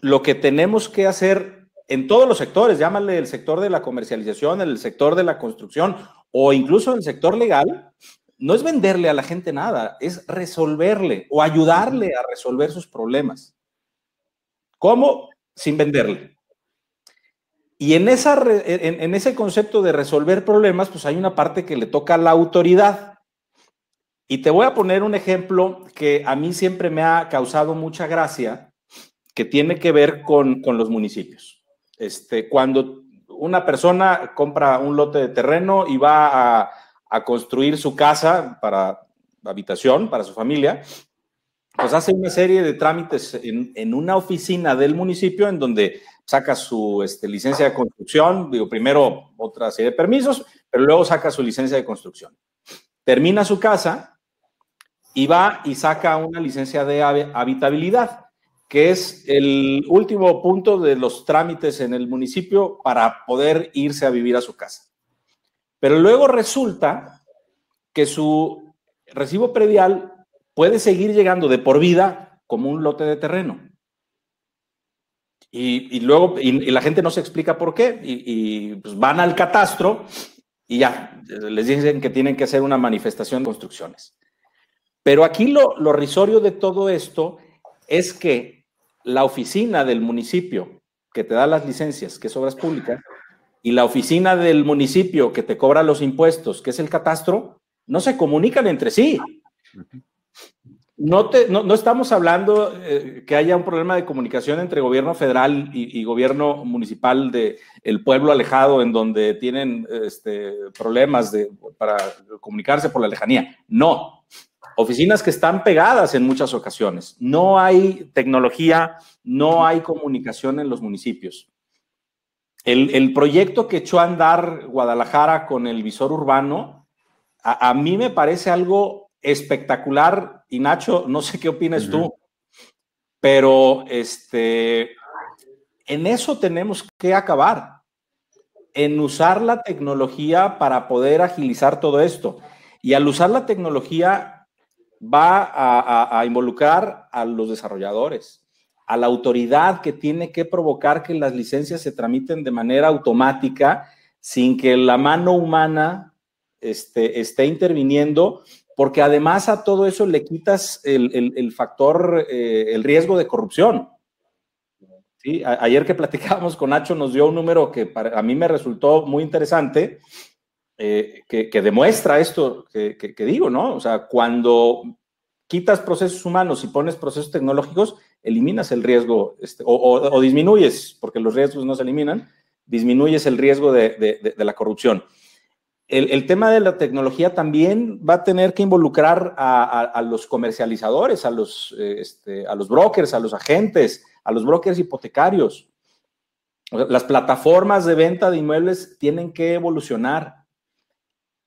lo que tenemos que hacer en todos los sectores, llámale el sector de la comercialización, el sector de la construcción o incluso el sector legal, no es venderle a la gente nada, es resolverle o ayudarle a resolver sus problemas. ¿Cómo? Sin venderle. Y en, esa, en, ese concepto de resolver problemas, pues hay una parte que le toca a la autoridad. Y te voy a poner un ejemplo que a mí siempre me ha causado mucha gracia, que tiene que ver con, con los municipios. Este, cuando una persona compra un lote de terreno y va a, construir su casa para habitación, para su familia, pues hace una serie de trámites en, una oficina del municipio en donde saca su este, licencia de construcción, digo, primero otra serie de permisos, pero luego saca su licencia de construcción. Termina su casa y va y saca una licencia de habitabilidad que es el último punto de los trámites en el municipio para poder irse a vivir a su casa. Pero luego resulta que su recibo predial puede seguir llegando de por vida como un lote de terreno. Y, luego, y, la gente no se explica por qué, y, pues van al catastro y ya, les dicen que tienen que hacer una manifestación de construcciones. Pero aquí lo, lo risorio de todo esto es que la oficina del municipio que te da las licencias, que es obras públicas, y la oficina del municipio que te cobra los impuestos, que es el catastro, no se comunican entre sí. No, estamos hablando eh, que haya un problema de comunicación entre gobierno federal y, gobierno municipal de el pueblo alejado en donde tienen este, problemas de, para comunicarse por la lejanía. No, oficinas que están pegadas en muchas ocasiones. No hay tecnología, no hay comunicación en los municipios. El, proyecto que echó a andar Guadalajara con el visor urbano, a, mí me parece algo espectacular. Y Nacho, no sé qué opinas tú, pero este, en eso tenemos que acabar, en usar la tecnología para poder agilizar todo esto. Y al usar la tecnología, va a, involucrar a los desarrolladores, a la autoridad que tiene que provocar que las licencias se tramiten de manera automática sin que la mano humana este, esté interviniendo, porque además a todo eso le quitas el, factor, eh, el riesgo de corrupción. ¿Sí? ayer que platicábamos con Nacho nos dio un número que para, a mí me resultó muy interesante eh, que, demuestra esto que, digo, ¿no? O sea, cuando quitas procesos humanos y pones procesos tecnológicos, eliminas el riesgo este, o, disminuyes, porque los riesgos no se eliminan, disminuyes el riesgo de, la corrupción. El, tema de la tecnología también va a tener que involucrar a, los comercializadores, a los, eh, este, a los brokers, a los agentes, a los brokers hipotecarios. Las plataformas de venta de inmuebles tienen que evolucionar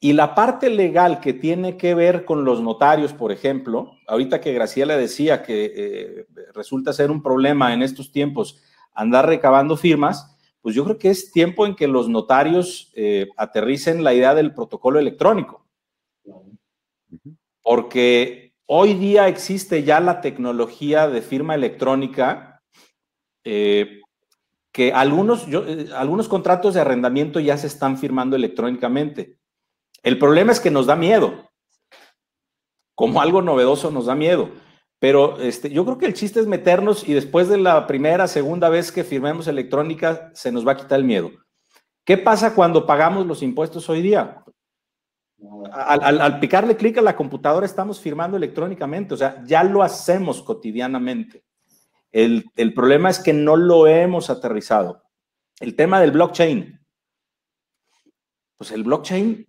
y la parte legal que tiene que ver con los notarios, por ejemplo, ahorita que Graciela decía que eh, resulta ser un problema en estos tiempos andar recabando firmas, pues yo creo que es tiempo en que los notarios eh, aterricen la idea del protocolo electrónico. Porque hoy día existe ya la tecnología de firma electrónica eh, que algunos, algunos contratos de arrendamiento ya se están firmando electrónicamente. El problema es que nos da miedo. Como algo novedoso nos da miedo. Pero este, yo creo que el chiste es meternos y después de la primera, segunda vez que firmemos electrónica, se nos va a quitar el miedo. ¿Qué pasa cuando pagamos los impuestos hoy día? Al, picarle clic a la computadora estamos firmando electrónicamente, o sea, ya lo hacemos cotidianamente. El, el problema es que no lo hemos aterrizado. El tema del blockchain. Pues el blockchain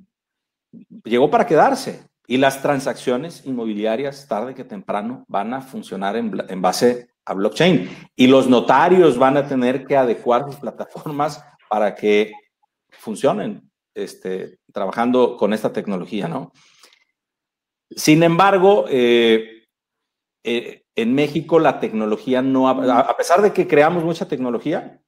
llegó para quedarse y las transacciones inmobiliarias tarde que temprano van a funcionar en, base a blockchain y los notarios van a tener que adecuar sus plataformas para que funcionen este, trabajando con esta tecnología, ¿no? Sin embargo, eh, eh, en México la tecnología no, a pesar de que creamos mucha tecnología,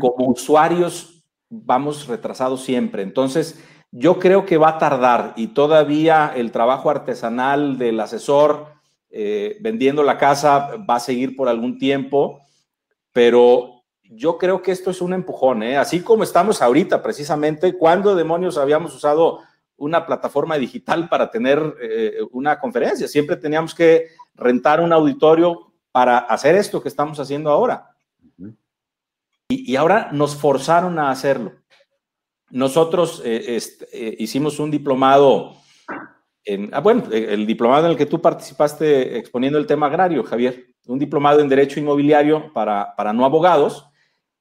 como usuarios vamos retrasados siempre. Entonces, yo creo que va a tardar y todavía el trabajo artesanal del asesor eh, vendiendo la casa va a seguir por algún tiempo, pero yo creo que esto es un empujón, ¿eh? así como estamos ahorita precisamente, ¿cuándo demonios habíamos usado una plataforma digital para tener eh, una conferencia? Siempre teníamos que rentar un auditorio para hacer esto que estamos haciendo ahora. Y, ahora nos forzaron a hacerlo. Nosotros eh, este, hicimos un diplomado, en, ah, bueno, el diplomado en el que tú participaste exponiendo el tema agrario, Javier, un diplomado en Derecho Inmobiliario para, para no abogados,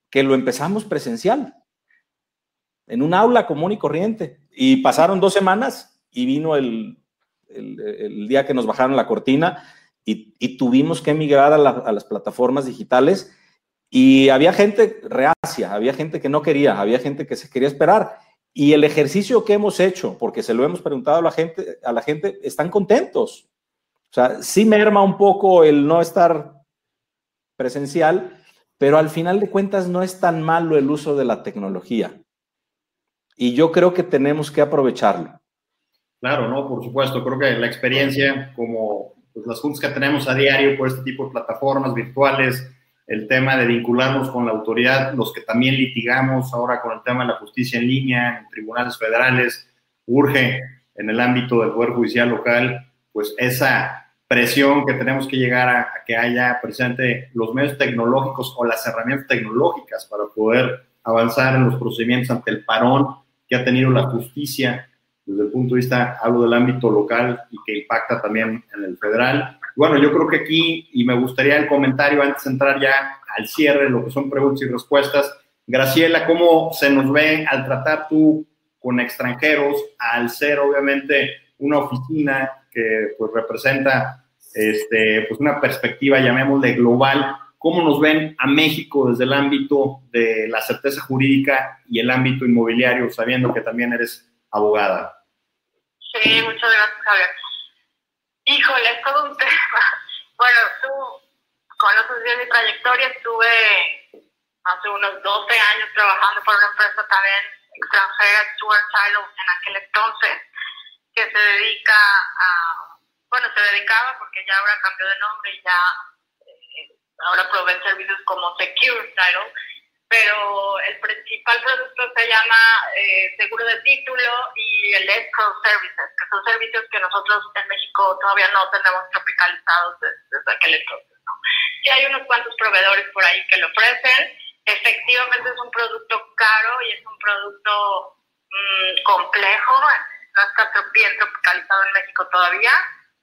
que lo empezamos presencial, en un aula común y corriente. Y pasaron dos semanas y vino el, el, día que nos bajaron la cortina y, tuvimos que emigrar a, las plataformas digitales y había gente reacia, había gente que no quería, había gente que se quería esperar. Y el ejercicio que hemos hecho, porque se lo hemos preguntado a la gente, a la gente están contentos. O sea, sí merma un poco el no estar presencial, pero al final de cuentas no es tan malo el uso de la tecnología. Y yo creo que tenemos que aprovecharlo. Claro, no, por supuesto. Creo que la experiencia, como pues, las juntas que tenemos a diario por este tipo de plataformas virtuales, el tema de vincularnos con la autoridad, los que también litigamos ahora con el tema de la justicia en línea, en tribunales federales, urge en el ámbito del Poder Judicial local, pues esa presión que tenemos que llegar a, que haya presente los medios tecnológicos o las herramientas tecnológicas para poder avanzar en los procedimientos ante el parón que ha tenido la justicia desde el punto de vista, hablo del ámbito local y que impacta también en el federal. Bueno, yo creo que aquí, y me gustaría el comentario antes de entrar ya al cierre, lo que son preguntas y respuestas. Graciela, ¿cómo se nos ve al tratar tú con extranjeros, al ser obviamente una oficina que pues representa este, pues una perspectiva, llamémosle global, cómo nos ven a México desde el ámbito de la certeza jurídica y el ámbito inmobiliario, sabiendo que también eres abogada. Sí, muchas gracias, Javier. Híjole, es todo un *laughs* tema. Bueno, tú conoces bien mi trayectoria, estuve hace unos 12 años trabajando para una empresa también extranjera, Stuart Title, en aquel entonces que se dedica a, bueno, se dedicaba porque ya ahora cambió de nombre y ya eh, ahora provee servicios como Secure Title, pero el principal producto se llama eh, seguro de título y el escrow services, que son servicios que nosotros en México todavía no tenemos tropicalizados desde, aquel entonces. ¿no? Sí hay unos cuantos proveedores por ahí que lo ofrecen. Efectivamente es un producto caro y es un producto mmm, complejo no está bien tropicalizado en México todavía,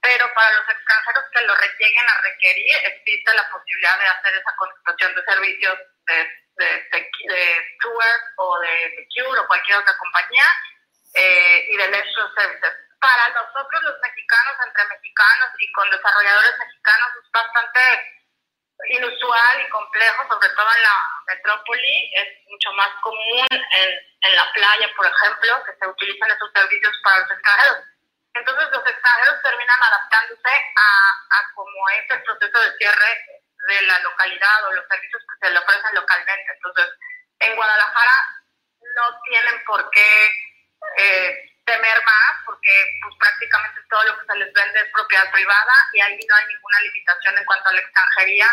pero para los extranjeros que lo lleguen a requerir, existe la posibilidad de hacer esa contratación de servicios de, de, de, o de Secure o cualquier otra compañía eh, y de Electro Services. Para nosotros los mexicanos, entre mexicanos y con desarrolladores mexicanos, es bastante inusual y complejo, sobre todo en la metrópoli. Es mucho más común en, en la playa, por ejemplo, que se utilizan esos servicios para los extranjeros. Entonces los extranjeros terminan adaptándose a, a cómo es el proceso de cierre de la localidad o los servicios que se le ofrecen localmente. Entonces, en Guadalajara no tienen por qué eh, temer más porque pues, prácticamente todo lo que se les vende es propiedad privada y ahí no hay ninguna limitación en cuanto a la extranjería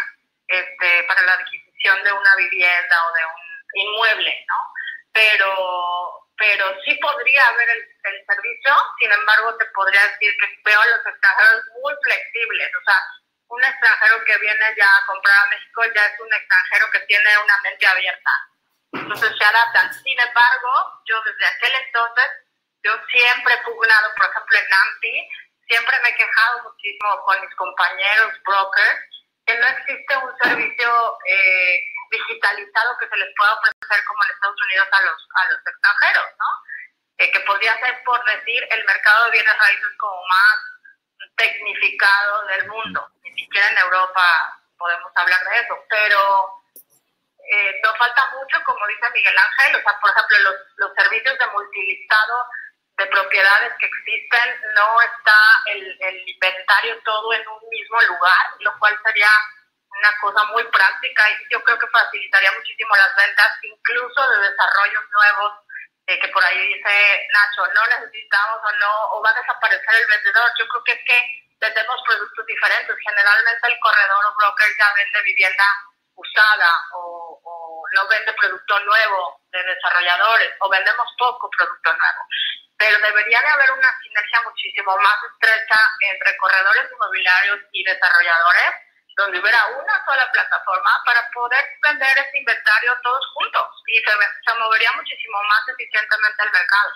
este, para la adquisición de una vivienda o de un inmueble, ¿no? Pero, pero sí podría haber el, servicio, sin embargo te podría decir que veo a los extranjeros muy flexibles, o sea, un extranjero que viene ya a comprar a México ya es un extranjero que tiene una mente abierta. Entonces se adaptan. Sin embargo, yo desde aquel entonces, yo siempre he pugnado, por ejemplo, en NAMPI, siempre me he quejado muchísimo con mis compañeros brokers que no existe un servicio eh, digitalizado que se les pueda ofrecer como en Estados Unidos a los, a los extranjeros, ¿no? Eh, que podría ser, por decir, el mercado de bienes raíces como más tecnificado del mundo. Ni siquiera en Europa podemos hablar de eso, pero eh, no falta mucho, como dice Miguel Ángel, o sea, por ejemplo, los, los servicios de multilistado de propiedades que existen, no está el, el inventario todo en un mismo lugar, lo cual sería una cosa muy práctica y yo creo que facilitaría muchísimo las ventas, incluso de desarrollos nuevos, eh, que por ahí dice Nacho, no necesitamos o no, o va a desaparecer el vendedor. Yo creo que es que vendemos productos diferentes. Generalmente el corredor o broker ya vende vivienda usada o, o no vende producto nuevo de desarrolladores o vendemos poco producto nuevo. Pero debería de haber una sinergia muchísimo más estrecha entre corredores inmobiliarios y desarrolladores donde hubiera una sola plataforma para poder vender ese inventario todos juntos y se, se movería muchísimo más eficientemente el mercado.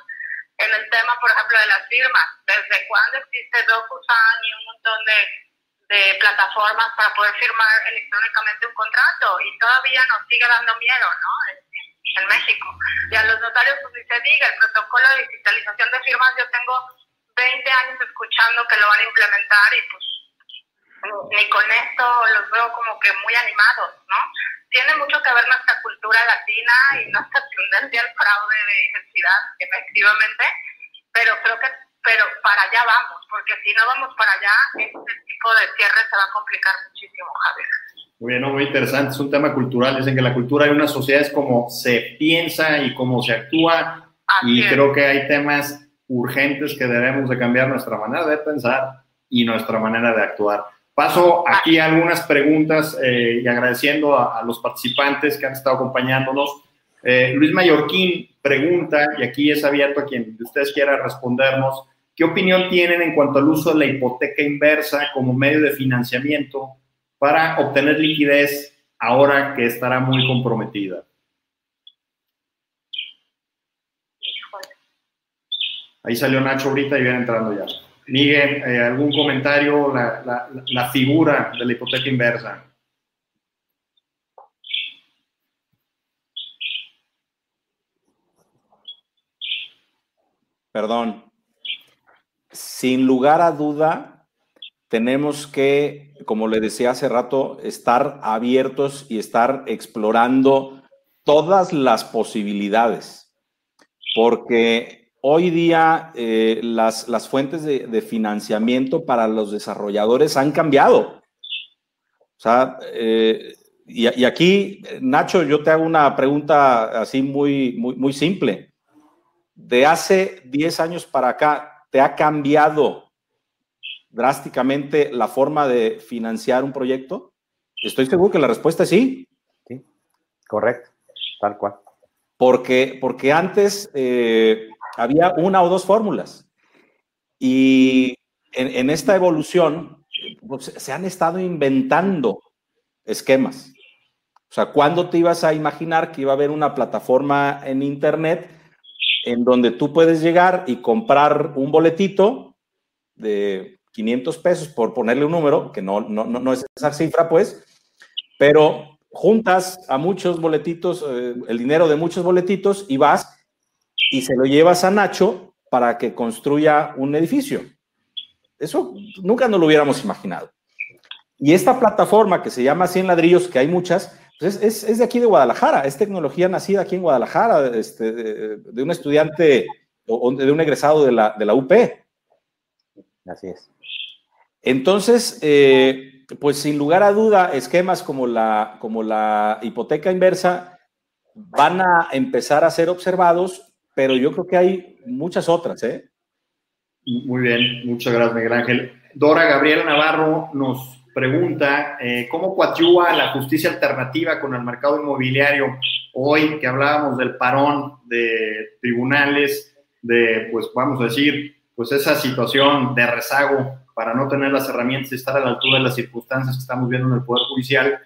En el tema, por ejemplo, de las firmas, ¿desde cuándo existe DocuSign y un montón de, de plataformas para poder firmar electrónicamente un contrato? Y todavía nos sigue dando miedo, ¿no? En, México. Y a los notarios, pues se diga, el protocolo de digitalización de firmas, yo tengo 20 años escuchando que lo van a implementar y pues ni con esto los veo como que muy animados, ¿no? Tiene mucho que ver nuestra cultura latina y nuestra tendencia al fraude de identidad, efectivamente, pero creo que pero para allá vamos, porque si no vamos para allá, este tipo de cierre se va a complicar muchísimo, Javier. Muy bien, muy interesante, es un tema cultural, dicen que la cultura de una sociedad es como se piensa y cómo se actúa, Así y es. creo que hay temas urgentes que debemos de cambiar nuestra manera de pensar y nuestra manera de actuar. Paso aquí algunas preguntas eh, y agradeciendo a, los participantes que han estado acompañándonos. Eh, Luis Mallorquín pregunta, y aquí es abierto a quien de ustedes quiera respondernos, ¿qué opinión tienen en cuanto al uso de la hipoteca inversa como medio de financiamiento para obtener liquidez ahora que estará muy comprometida? Ahí salió Nacho ahorita y viene entrando ya. Miguel, eh, ¿algún comentario? La, la, la, figura de la hipoteca inversa. Perdón. Sin lugar a duda, tenemos que, como le decía hace rato, estar abiertos y estar explorando todas las posibilidades. Porque hoy día eh, las, las, fuentes de, de, financiamiento para los desarrolladores han cambiado. O sea, eh, y, y, aquí, Nacho, yo te hago una pregunta así muy, muy, muy simple. De hace 10 años para acá, ¿te ha cambiado drásticamente la forma de financiar un proyecto? Estoy seguro que la respuesta es sí. Sí, correcto, tal cual. Porque, porque antes eh, había una o dos fórmulas. Y en, esta evolución pues, se han estado inventando esquemas. O sea, ¿cuándo te ibas a imaginar que iba a haber una plataforma en Internet en donde tú puedes llegar y comprar un boletito de 500 pesos, por ponerle un número, que no, no, no es esa cifra, pues, pero juntas a muchos boletitos, eh, el dinero de muchos boletitos y vas y se lo llevas a Nacho para que construya un edificio. Eso nunca nos lo hubiéramos imaginado. Y esta plataforma que se llama 100 ladrillos, que hay muchas, pues es, es, de aquí de Guadalajara, es tecnología nacida aquí en Guadalajara, este, de, de, un estudiante o de un egresado de la, de la UP. Así es. Entonces, eh, pues sin lugar a duda, esquemas como la, como la hipoteca inversa van a empezar a ser observados pero yo creo que hay muchas otras, ¿eh? Muy bien, muchas gracias, Miguel Ángel. Dora Gabriela Navarro nos pregunta, eh, ¿cómo coadyuva la justicia alternativa con el mercado inmobiliario hoy que hablábamos del parón de tribunales, de, pues vamos a decir, pues esa situación de rezago para no tener las herramientas y estar a la altura de las circunstancias que estamos viendo en el Poder Judicial?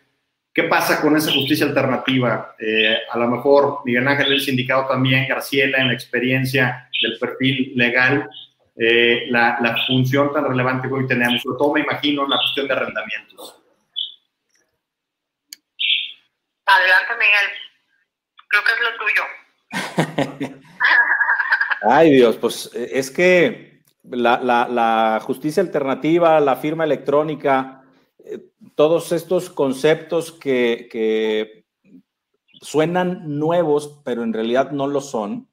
¿Qué pasa con esa justicia alternativa? Eh, a lo mejor Miguel Ángel les ha indicado también, Graciela, en la experiencia del perfil legal, eh, la, la, función tan relevante que hoy tenemos, sobre todo me imagino en la cuestión de arrendamientos. Adelante, Miguel. Creo que es lo tuyo. *laughs* Ay, Dios, pues es que la, la, la justicia alternativa, la firma electrónica, todos estos conceptos que, suenan nuevos, pero en realidad no lo son,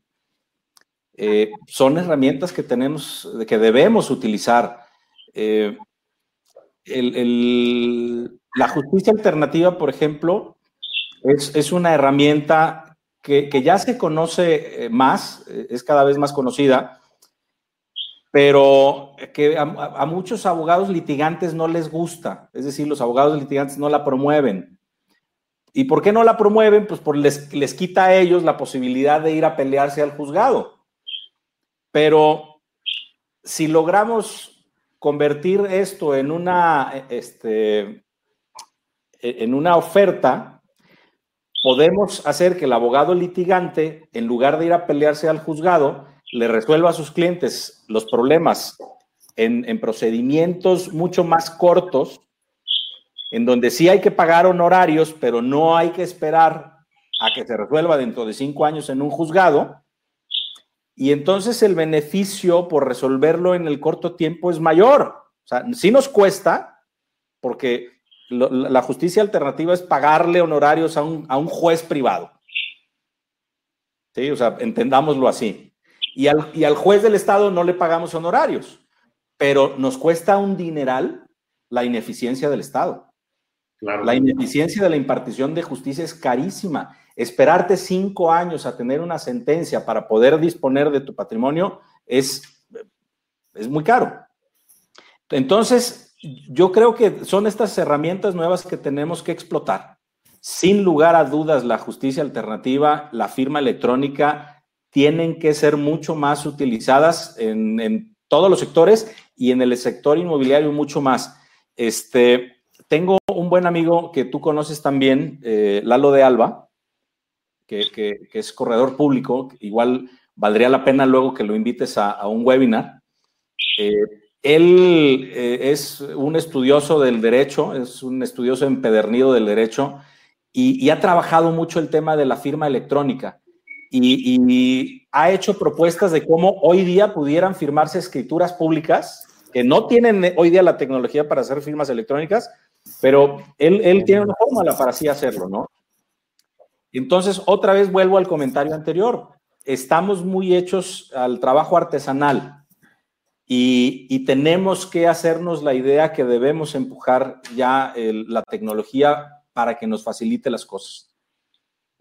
eh, son herramientas que tenemos, que debemos utilizar. Eh, la justicia alternativa, por ejemplo, es, una herramienta que, ya se conoce más, es cada vez más conocida, pero que a, muchos abogados litigantes no les gusta, es decir, los abogados litigantes no la promueven. ¿Y por qué no la promueven? Pues porque les, les quita a ellos la posibilidad de ir a pelearse al juzgado. Pero si logramos convertir esto en una, este, en una oferta, podemos hacer que el abogado litigante, en lugar de ir a pelearse al juzgado, le resuelva a sus clientes los problemas en, procedimientos mucho más cortos, en donde sí hay que pagar honorarios, pero no hay que esperar a que se resuelva dentro de cinco años en un juzgado. Y entonces el beneficio por resolverlo en el corto tiempo es mayor. O sea, sí nos cuesta, porque la justicia alternativa es pagarle honorarios a un, a un juez privado. Sí, o sea, entendámoslo así. Y al, juez del Estado no le pagamos honorarios, pero nos cuesta un dineral la ineficiencia del Estado. La ineficiencia de la impartición de justicia es carísima. Esperarte cinco años a tener una sentencia para poder disponer de tu patrimonio es, es muy caro. Entonces, yo creo que son estas herramientas nuevas que tenemos que explotar. Sin lugar a dudas, la justicia alternativa, la firma electrónica, tienen que ser mucho más utilizadas en, todos los sectores y en el sector inmobiliario mucho más. Este, tengo un buen amigo que tú conoces también, eh, Lalo de Alba, que, es corredor público, igual valdría la pena luego que lo invites a, un webinar. Eh, él eh, es un estudioso del derecho, es un estudioso empedernido del derecho y, ha trabajado mucho el tema de la firma electrónica y, ha hecho propuestas de cómo hoy día pudieran firmarse escrituras públicas que no tienen hoy día la tecnología para hacer firmas electrónicas, pero él, tiene una fórmula para así hacerlo, ¿no? Entonces, otra vez vuelvo al comentario anterior. Estamos muy hechos al trabajo artesanal y tenemos que hacernos la idea que debemos empujar ya la tecnología para que nos facilite las cosas.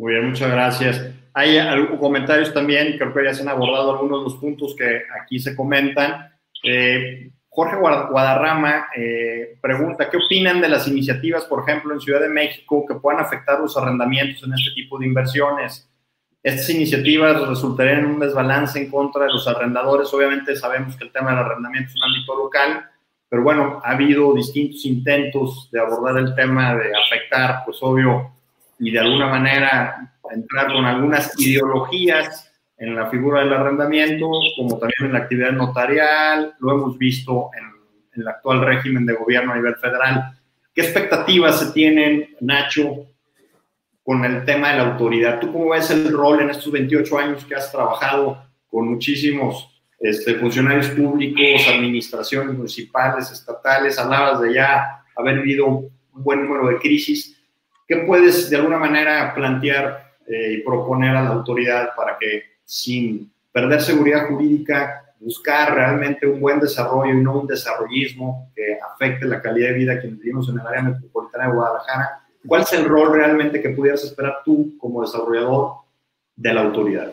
Muy bien, muchas gracias. Hay comentarios también, creo que ya se han abordado algunos de los puntos que aquí se comentan. Eh, Jorge Guadarrama eh, pregunta, ¿qué opinan de las iniciativas, por ejemplo, en Ciudad de México, que puedan afectar los arrendamientos en este tipo de inversiones? Estas iniciativas resultarían en un desbalance en contra de los arrendadores. Obviamente sabemos que el tema del arrendamiento es un ámbito local, pero bueno, ha habido distintos intentos de abordar el tema de afectar, pues obvio, y de alguna manera entrar con algunas ideologías en la figura del arrendamiento, como también en la actividad notarial, lo hemos visto en, el actual régimen de gobierno a nivel federal. ¿Qué expectativas se tienen, Nacho, con el tema de la autoridad? ¿Tú cómo ves el rol en estos 28 años que has trabajado con muchísimos este, funcionarios públicos, administraciones municipales, estatales? Hablabas de ya haber vivido un buen número de crisis. ¿Qué puedes de alguna manera plantear eh, y proponer a la autoridad para que sin perder seguridad jurídica, buscar realmente un buen desarrollo y no un desarrollismo que afecte la calidad de vida que vivimos en el área metropolitana de Guadalajara? ¿Cuál es el rol realmente que pudieras esperar tú como desarrollador de la autoridad?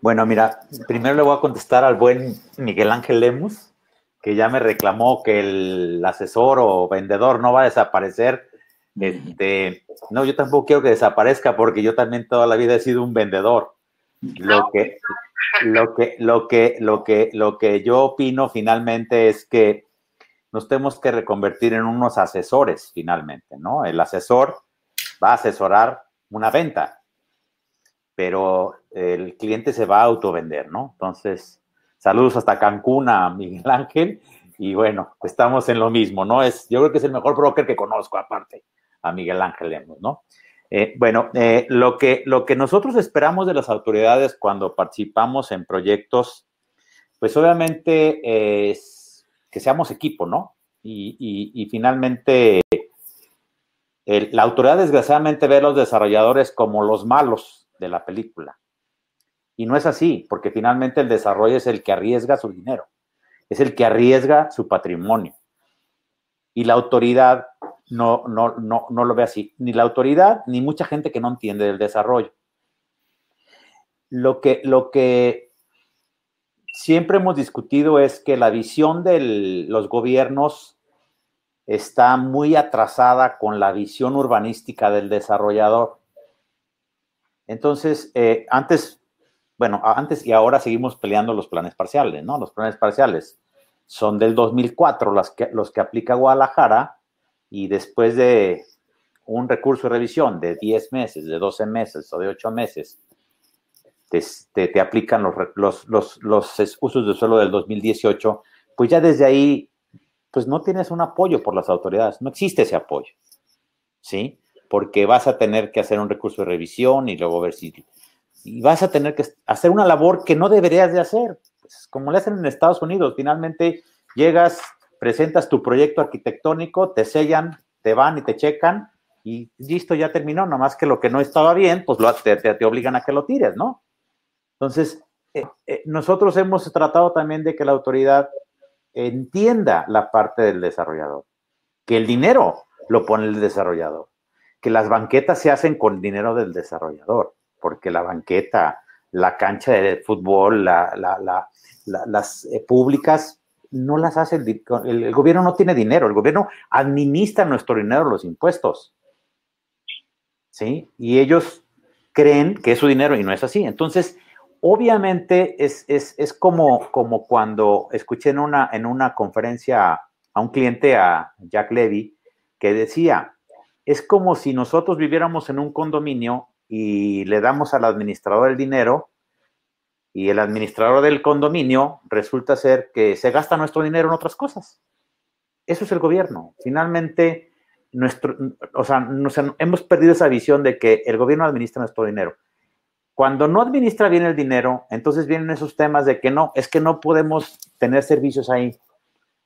Bueno, mira, primero le voy a contestar al buen Miguel Ángel Lemus, que ya me reclamó que el asesor o vendedor no va a desaparecer este, no, yo tampoco quiero que desaparezca porque yo también toda la vida he sido un vendedor. Lo que, lo que, lo que, lo que, lo que yo opino finalmente es que nos tenemos que reconvertir en unos asesores finalmente, ¿no? El asesor va a asesorar una venta, pero el cliente se va a autovender, ¿no? Entonces, saludos hasta Cancún a Miguel Ángel y bueno, estamos en lo mismo, ¿no? Es, yo creo que es el mejor broker que conozco aparte a Miguel Ángel Lemos, ¿no? Eh, bueno, eh, lo, que, lo que nosotros esperamos de las autoridades cuando participamos en proyectos, pues obviamente es que seamos equipo, ¿no? Y, finalmente la autoridad desgraciadamente ve a los desarrolladores como los malos de la película. Y no es así, porque finalmente el desarrollo es el que arriesga su dinero, es el que arriesga su patrimonio. Y la autoridad no, no, no, no lo ve así, ni la autoridad ni mucha gente que no entiende del desarrollo. Lo que, lo que siempre hemos discutido es que la visión de los gobiernos está muy atrasada con la visión urbanística del desarrollador. Entonces, eh, antes, bueno, antes y ahora seguimos peleando los planes parciales, ¿no? Los planes parciales son del 2004 los que, los que aplica Guadalajara y después de un recurso de revisión de 10 meses, de 12 meses o de 8 meses, te, te, aplican los, los, los, los usos de suelo del 2018, pues ya desde ahí pues no tienes un apoyo por las autoridades, no existe ese apoyo, ¿sí? Porque vas a tener que hacer un recurso de revisión y luego ver si... Y vas a tener que hacer una labor que no deberías de hacer, pues como le hacen en Estados Unidos, finalmente llegas, presentas tu proyecto arquitectónico, te sellan, te van y te checan y listo, ya terminó, nomás que lo que no estaba bien, pues lo, te, te, obligan a que lo tires, ¿no? Entonces, eh, eh, nosotros hemos tratado también de que la autoridad entienda la parte del desarrollador, que el dinero lo pone el desarrollador, que las banquetas se hacen con dinero del desarrollador, porque la banqueta, la cancha de fútbol, las eh, públicas, no las hace el, el, gobierno no tiene dinero, el gobierno administra nuestro dinero, los impuestos. ¿Sí? Y ellos creen que es su dinero y no es así. Entonces, obviamente es, como, como cuando escuché en una, en una conferencia a un cliente, a Jack Levy, que decía, es como si nosotros viviéramos en un condominio y le damos al administrador el dinero y el administrador del condominio resulta ser que se gasta nuestro dinero en otras cosas. Eso es el gobierno. Finalmente, nuestro, o sea, hemos perdido esa visión de que el gobierno administra nuestro dinero. Cuando no administra bien el dinero, entonces vienen esos temas de que no, es que no podemos tener servicios ahí.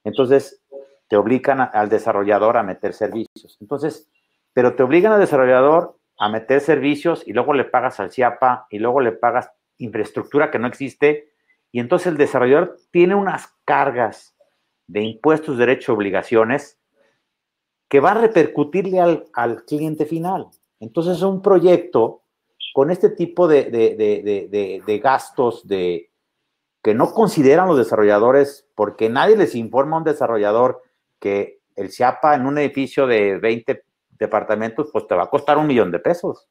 Entonces, te obligan al desarrollador a meter servicios. Entonces, pero te obligan al desarrollador a meter servicios y luego le pagas al CIAPA y luego le pagas infraestructura que no existe. Y entonces el desarrollador tiene unas cargas de impuestos, derechos, obligaciones que va a repercutirle al, al cliente final. Entonces, un proyecto con este tipo de, gastos de, que no consideran los desarrolladores, porque nadie les informa a un desarrollador que el CIAPA en un edificio de 20 departamentos, pues te va a costar un millón de pesos.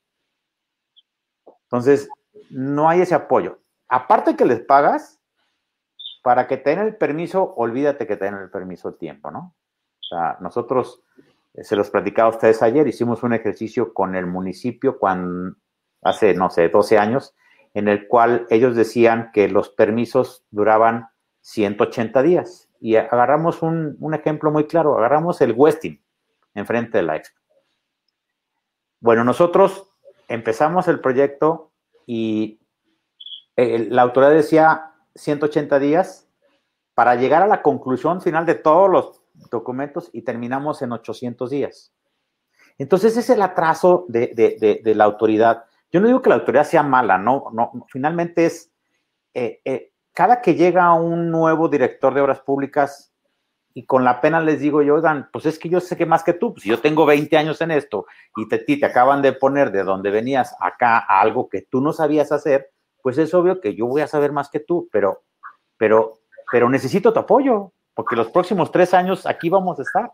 Entonces, no hay ese apoyo. Aparte que les pagas, para que tengan el permiso, olvídate que tengan el permiso el tiempo, ¿no? O sea, nosotros, eh, se los platicaba a ustedes ayer, hicimos un ejercicio con el municipio cuando hace, no sé, 12 años, en el cual ellos decían que los permisos duraban 180 días. Y agarramos un, ejemplo muy claro, agarramos el Westin enfrente de la Expo. Bueno, nosotros empezamos el proyecto y eh, la autoridad decía 180 días para llegar a la conclusión final de todos los documentos y terminamos en 800 días. Entonces, es el atraso de la autoridad. Yo no digo que la autoridad sea mala, no, no, finalmente es, eh, eh, cada que llega un nuevo director de obras públicas y con la pena les digo yo, oigan, pues es que yo sé que más que tú, pues yo tengo 20 años en esto y te, te acaban de poner de donde venías acá a algo que tú no sabías hacer, pues es obvio que yo voy a saber más que tú, pero, pero, pero necesito tu apoyo, porque los próximos tres años aquí vamos a estar.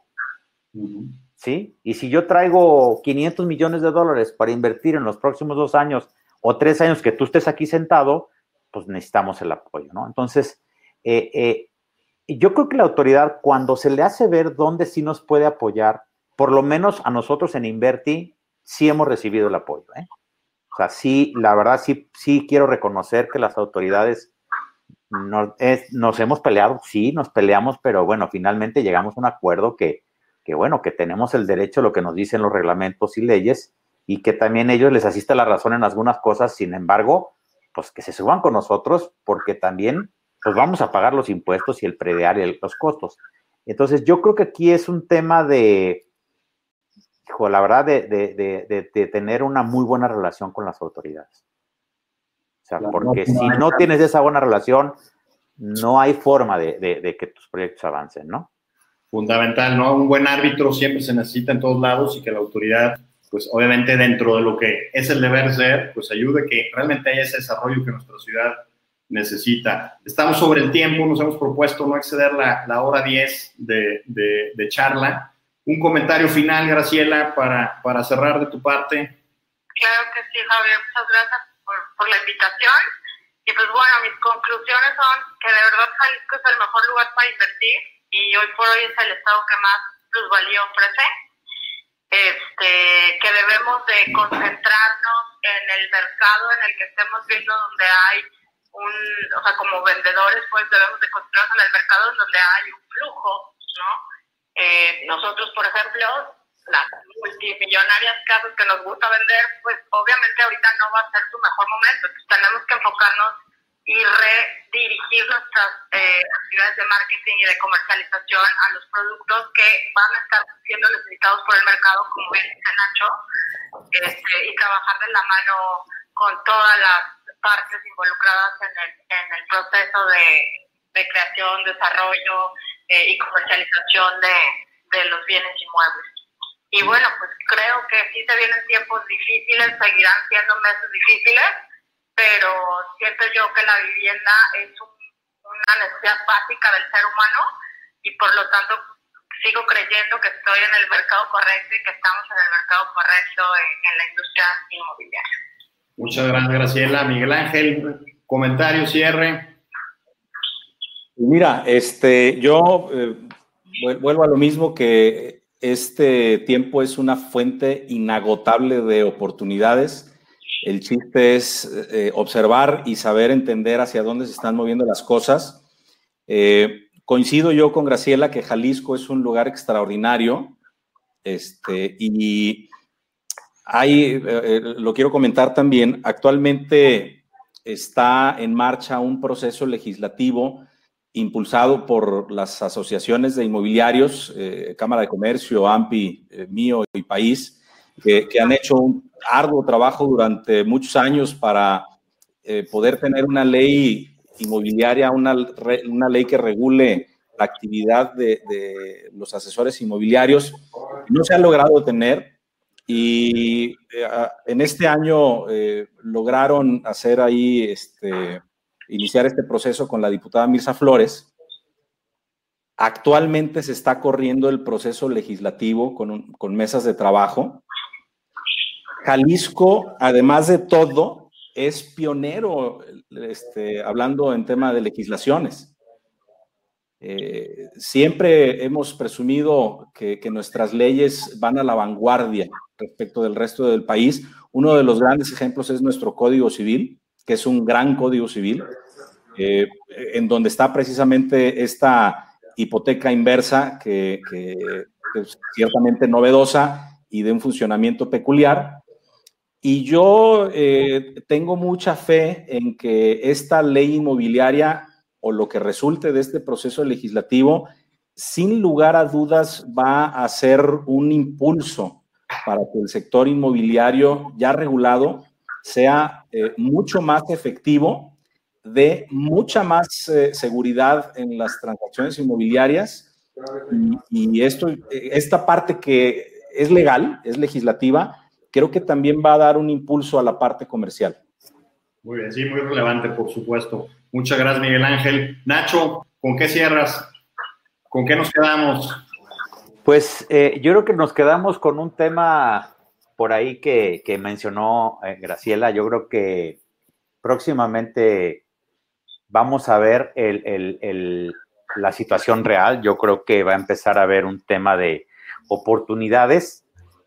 ¿sí? Y si yo traigo 500 millones de dólares para invertir en los próximos dos años o tres años que tú estés aquí sentado, pues necesitamos el apoyo, ¿no? Entonces, eh, eh, yo creo que la autoridad, cuando se le hace ver dónde sí nos puede apoyar, por lo menos a nosotros en Inverti, sí hemos recibido el apoyo, ¿eh? O sea, sí, la verdad, sí, sí quiero reconocer que las autoridades nos, nos hemos peleado, sí, nos peleamos, pero bueno, finalmente llegamos a un acuerdo que, que bueno, que tenemos el derecho a lo que nos dicen los reglamentos y leyes y que también ellos les asiste la razón en algunas cosas, sin embargo, pues que se suban con nosotros porque también pues vamos a pagar los impuestos y el predial y los costos. Entonces, yo creo que aquí es un tema de, hijo, la verdad, de, de, tener una muy buena relación con las autoridades. O sea, porque si no tienes esa buena relación, no hay forma de, que tus proyectos avancen, ¿no? Fundamental, ¿no? Un buen árbitro siempre se necesita en todos lados y que la autoridad, pues obviamente dentro de lo que es el deber ser, pues ayude que realmente haya ese desarrollo que nuestra ciudad necesita. Estamos sobre el tiempo, nos hemos propuesto no exceder la, la hora 10 de, de, charla. Un comentario final, Graciela, para, para cerrar de tu parte. Claro que sí, Javier, muchas gracias por, por la invitación. Y pues bueno, mis conclusiones son que de verdad Jalisco es el mejor lugar para invertir y hoy por hoy es el estado que más plusvalía ofrece. Este, que debemos de concentrarnos en el mercado en el que estemos viendo donde hay un, o sea, como vendedores, pues debemos de concentrarnos en el mercado donde hay un flujo, ¿no? Eh, nosotros, por ejemplo, las multimillonarias casas que nos gusta vender, pues obviamente ahorita no va a ser su mejor momento. Entonces tenemos que enfocarnos y redirigir nuestras eh, actividades de marketing y de comercialización a los productos que van a estar siendo necesitados por el mercado, como bien dice Nacho, este, y trabajar de la mano con todas las partes involucradas en el, en el proceso de, de creación, desarrollo eh, y comercialización de, de los bienes inmuebles. Y bueno, pues creo que sí se vienen tiempos difíciles, seguirán siendo meses difíciles, pero siento yo que la vivienda es una necesidad básica del ser humano y por lo tanto sigo creyendo que estoy en el mercado correcto y que estamos en el mercado correcto en, la industria inmobiliaria. Muchas gracias, Graciela. Miguel Ángel, comentario, cierre. Mira, este, yo eh, vuelvo a lo mismo que este tiempo es una fuente inagotable de oportunidades. El chiste es eh, observar y saber entender hacia dónde se están moviendo las cosas. Eh, coincido yo con Graciela que Jalisco es un lugar extraordinario. Este, y hay, eh, lo quiero comentar también, actualmente está en marcha un proceso legislativo impulsado por las asociaciones de inmobiliarios, eh, Cámara de Comercio, AMPI, eh, Mío y País, que, han hecho un arduo trabajo durante muchos años para eh, poder tener una ley inmobiliaria, una, una, ley que regule la actividad de, de los asesores inmobiliarios. No se ha logrado tener y en este año lograron hacer ahí este, iniciar este proceso con la diputada Mirza Flores. Actualmente se está corriendo el proceso legislativo con, con mesas de trabajo. Jalisco, además de todo, es pionero, este, hablando en tema de legislaciones. Eh, siempre hemos presumido que, nuestras leyes van a la vanguardia respecto del resto del país. Uno de los grandes ejemplos es nuestro Código Civil, que es un gran Código Civil, eh, en donde está precisamente esta hipoteca inversa que, es ciertamente novedosa y de un funcionamiento peculiar. Y yo eh, tengo mucha fe en que esta ley inmobiliaria o lo que resulte de este proceso legislativo, sin lugar a dudas, va a ser un impulso para que el sector inmobiliario ya regulado sea eh, mucho más efectivo de mucha más eh, seguridad en las transacciones inmobiliarias y, esto, esta parte que es legal, es legislativa, creo que también va a dar un impulso a la parte comercial. Muy bien, sí, muy relevante, por supuesto. Muchas gracias, Miguel Ángel. Nacho, ¿con qué cierras? ¿Con qué nos quedamos? Pues eh, yo creo que nos quedamos con un tema por ahí que, mencionó eh, Graciela. Yo creo que próximamente vamos a ver la situación real. Yo creo que va a empezar a haber un tema de oportunidades,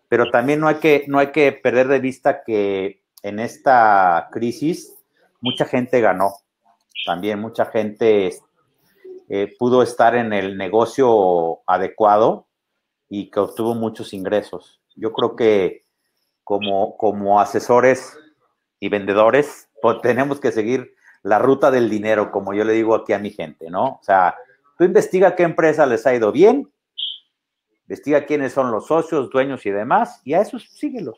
pero también no hay que, no hay que perder de vista que en esta crisis mucha gente ganó. También mucha gente eh, pudo estar en el negocio adecuado y que obtuvo muchos ingresos. Yo creo que como, como asesores y vendedores, pues tenemos que seguir la ruta del dinero, como yo le digo aquí a mi gente, ¿no? O sea, tú investiga qué empresa les ha ido bien investiga quiénes son los socios, dueños y demás, y a esos síguelos.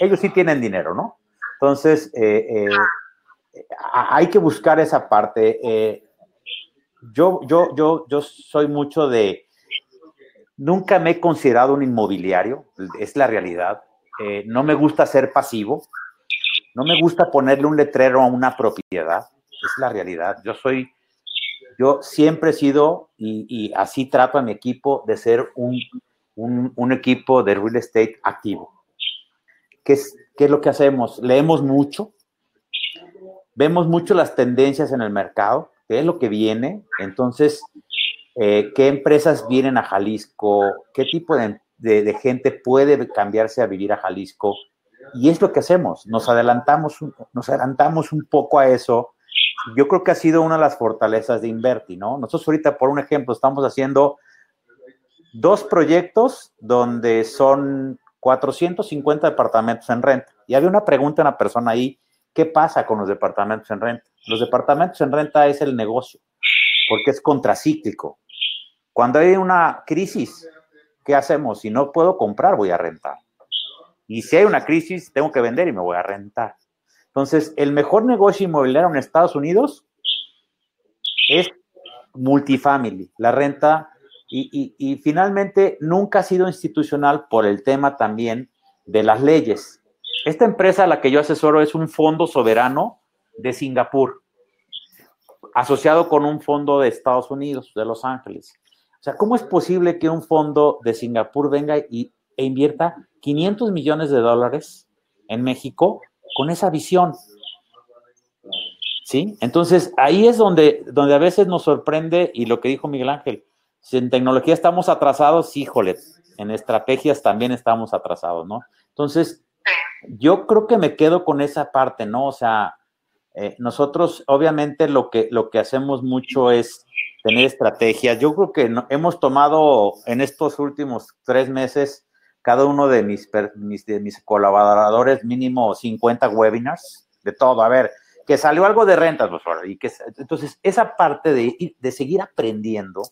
Ellos sí tienen dinero, ¿no? Entonces, eh, eh, hay que buscar esa parte. Eh, yo, yo, yo, yo soy mucho de, nunca me he considerado un inmobiliario, es la realidad. no me gusta ser pasivo, no me gusta ponerle un letrero a una propiedad, es la realidad. Yo soy, yo siempre he sido, y, así trato a mi equipo, de ser un, un, equipo de real estate activo. ¿Qué es, ¿Qué es lo que hacemos? Leemos mucho, vemos mucho las tendencias en el mercado, qué es lo que viene, entonces, eh, qué empresas vienen a Jalisco, qué tipo de, gente puede cambiarse a vivir a Jalisco, y es lo que hacemos, nos adelantamos, nos adelantamos un poco a eso. Yo creo que ha sido una de las fortalezas de Inverti, ¿no? Nosotros ahorita, por un ejemplo, estamos haciendo dos proyectos donde son 450 departamentos en renta. Y había una pregunta una persona ahí, ¿qué pasa con los departamentos en renta? Los departamentos en renta es el negocio, porque es contracíclico. Cuando hay una crisis, ¿qué hacemos? Si no puedo comprar, voy a rentar. Y si hay una crisis, tengo que vender y me voy a rentar. Entonces, el mejor negocio inmobiliario en Estados Unidos es multifamily, la renta, y, finalmente nunca ha sido institucional por el tema también de las leyes. Esta empresa a la que yo asesoro es un fondo soberano de Singapur, asociado con un fondo de Estados Unidos, de Los Ángeles. O sea, ¿cómo es posible que un fondo de Singapur venga y, e invierta 500 millones de dólares en México con esa visión. ¿Sí? Entonces, ahí es donde, donde a veces nos sorprende, y lo que dijo Miguel Ángel, si en tecnología estamos atrasados, híjole, en estrategias también estamos atrasados, ¿no? Entonces, yo creo que me quedo con esa parte, ¿no? O sea, eh, nosotros obviamente lo que, lo que hacemos mucho es tener estrategias. Yo creo que hemos tomado en estos últimos tres meses cada uno de mis, de mis colaboradores mínimo 50 webinars, de todo. A ver, que salió algo de rentas, pues, y que, entonces, esa parte de, de seguir aprendiendo,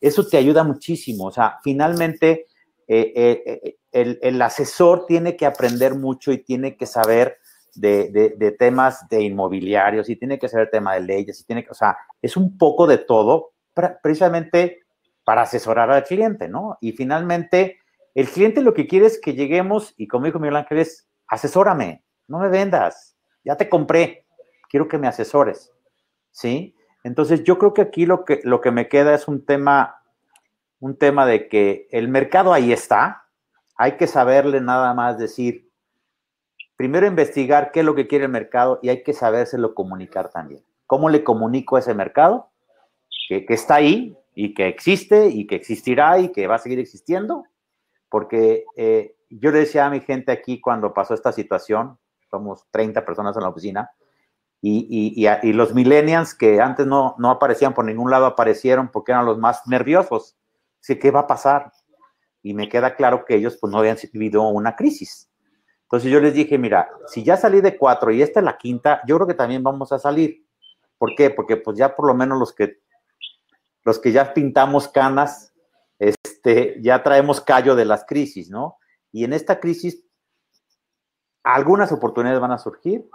eso te ayuda muchísimo. O sea, finalmente, eh, eh, eh, el, asesor tiene que aprender mucho y tiene que saber de, de, temas de inmobiliarios y tiene que saber tema de leyes y tiene o sea, es un poco de todo precisamente para asesorar al cliente, ¿no? Y finalmente, el cliente lo que quiere es que lleguemos y como dijo Miguel Ángel es, asesórame, no me vendas, ya te compré, quiero que me asesores, ¿sí? Entonces yo creo que aquí lo que, lo que me queda es un tema, un tema de que el mercado ahí está, hay que saberle nada más decir, primero investigar qué es lo que quiere el mercado y hay que sabérselo comunicar también. ¿Cómo le comunico a ese mercado? Que, está ahí y que existe y que existirá y que va a seguir existiendo porque eh, yo le decía a mi gente aquí cuando pasó esta situación, somos 30 personas en la oficina, y, y, los millennials que antes no, no, aparecían por ningún lado aparecieron porque eran los más nerviosos. Así, ¿qué va a pasar? Y me queda claro que ellos pues no habían vivido una crisis. Entonces yo les dije, mira, si ya salí de cuatro y esta es la quinta, yo creo que también vamos a salir. ¿Por qué? Porque pues ya por lo menos los que, los que ya pintamos canas, este, ya traemos callo de las crisis, ¿no? Y en esta crisis, algunas oportunidades van a surgir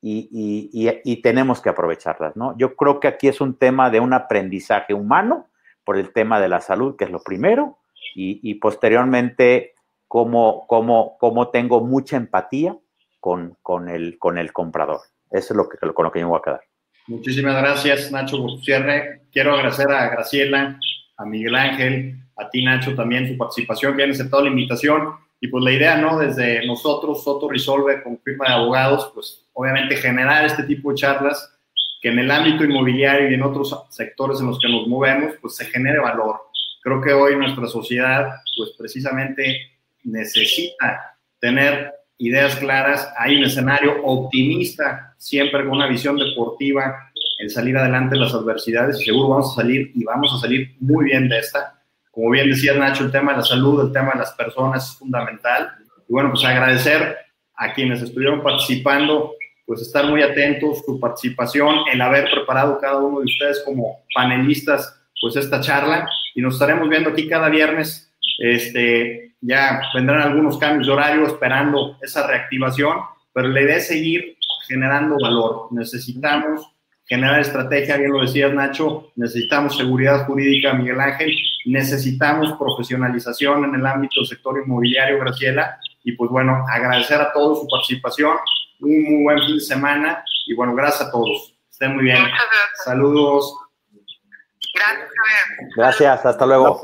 y, tenemos que aprovecharlas, ¿no? Yo creo que aquí es un tema de un aprendizaje humano por el tema de la salud, que es lo primero, y, posteriormente cómo, cómo, tengo mucha empatía con, con, el, con el comprador. Eso es lo que, con lo que yo me voy a quedar. Muchísimas gracias, Nacho, cierre. Quiero agradecer a Graciela, a Miguel Ángel, a ti Nacho también su participación, que han aceptado la invitación. Y pues la idea, ¿no? Desde nosotros, Soto Resolve, con firma de abogados, pues obviamente generar este tipo de charlas que en el ámbito inmobiliario y en otros sectores en los que nos movemos, pues se genere valor. Creo que hoy nuestra sociedad, pues precisamente necesita tener ideas claras. Hay un escenario optimista, siempre con una visión deportiva el salir adelante de las adversidades y seguro vamos a salir y vamos a salir muy bien de esta. Como bien decía Nacho, el tema de la salud, el tema de las personas es fundamental. Y bueno, pues agradecer a quienes estuvieron participando, pues estar muy atentos, su participación, el haber preparado cada uno de ustedes como panelistas, pues esta charla. Y nos estaremos viendo aquí cada viernes. Este, ya vendrán algunos cambios de horario esperando esa reactivación, pero la idea es seguir generando valor. Necesitamos generar estrategia, bien lo decías Nacho, necesitamos seguridad jurídica, Miguel Ángel, necesitamos profesionalización en el ámbito del sector inmobiliario, Graciela, y pues bueno, agradecer a todos su participación, un muy buen fin de semana y bueno, gracias a todos. Estén muy bien. Muchas gracias. Saludos. Gracias, Javier. Gracias, hasta luego.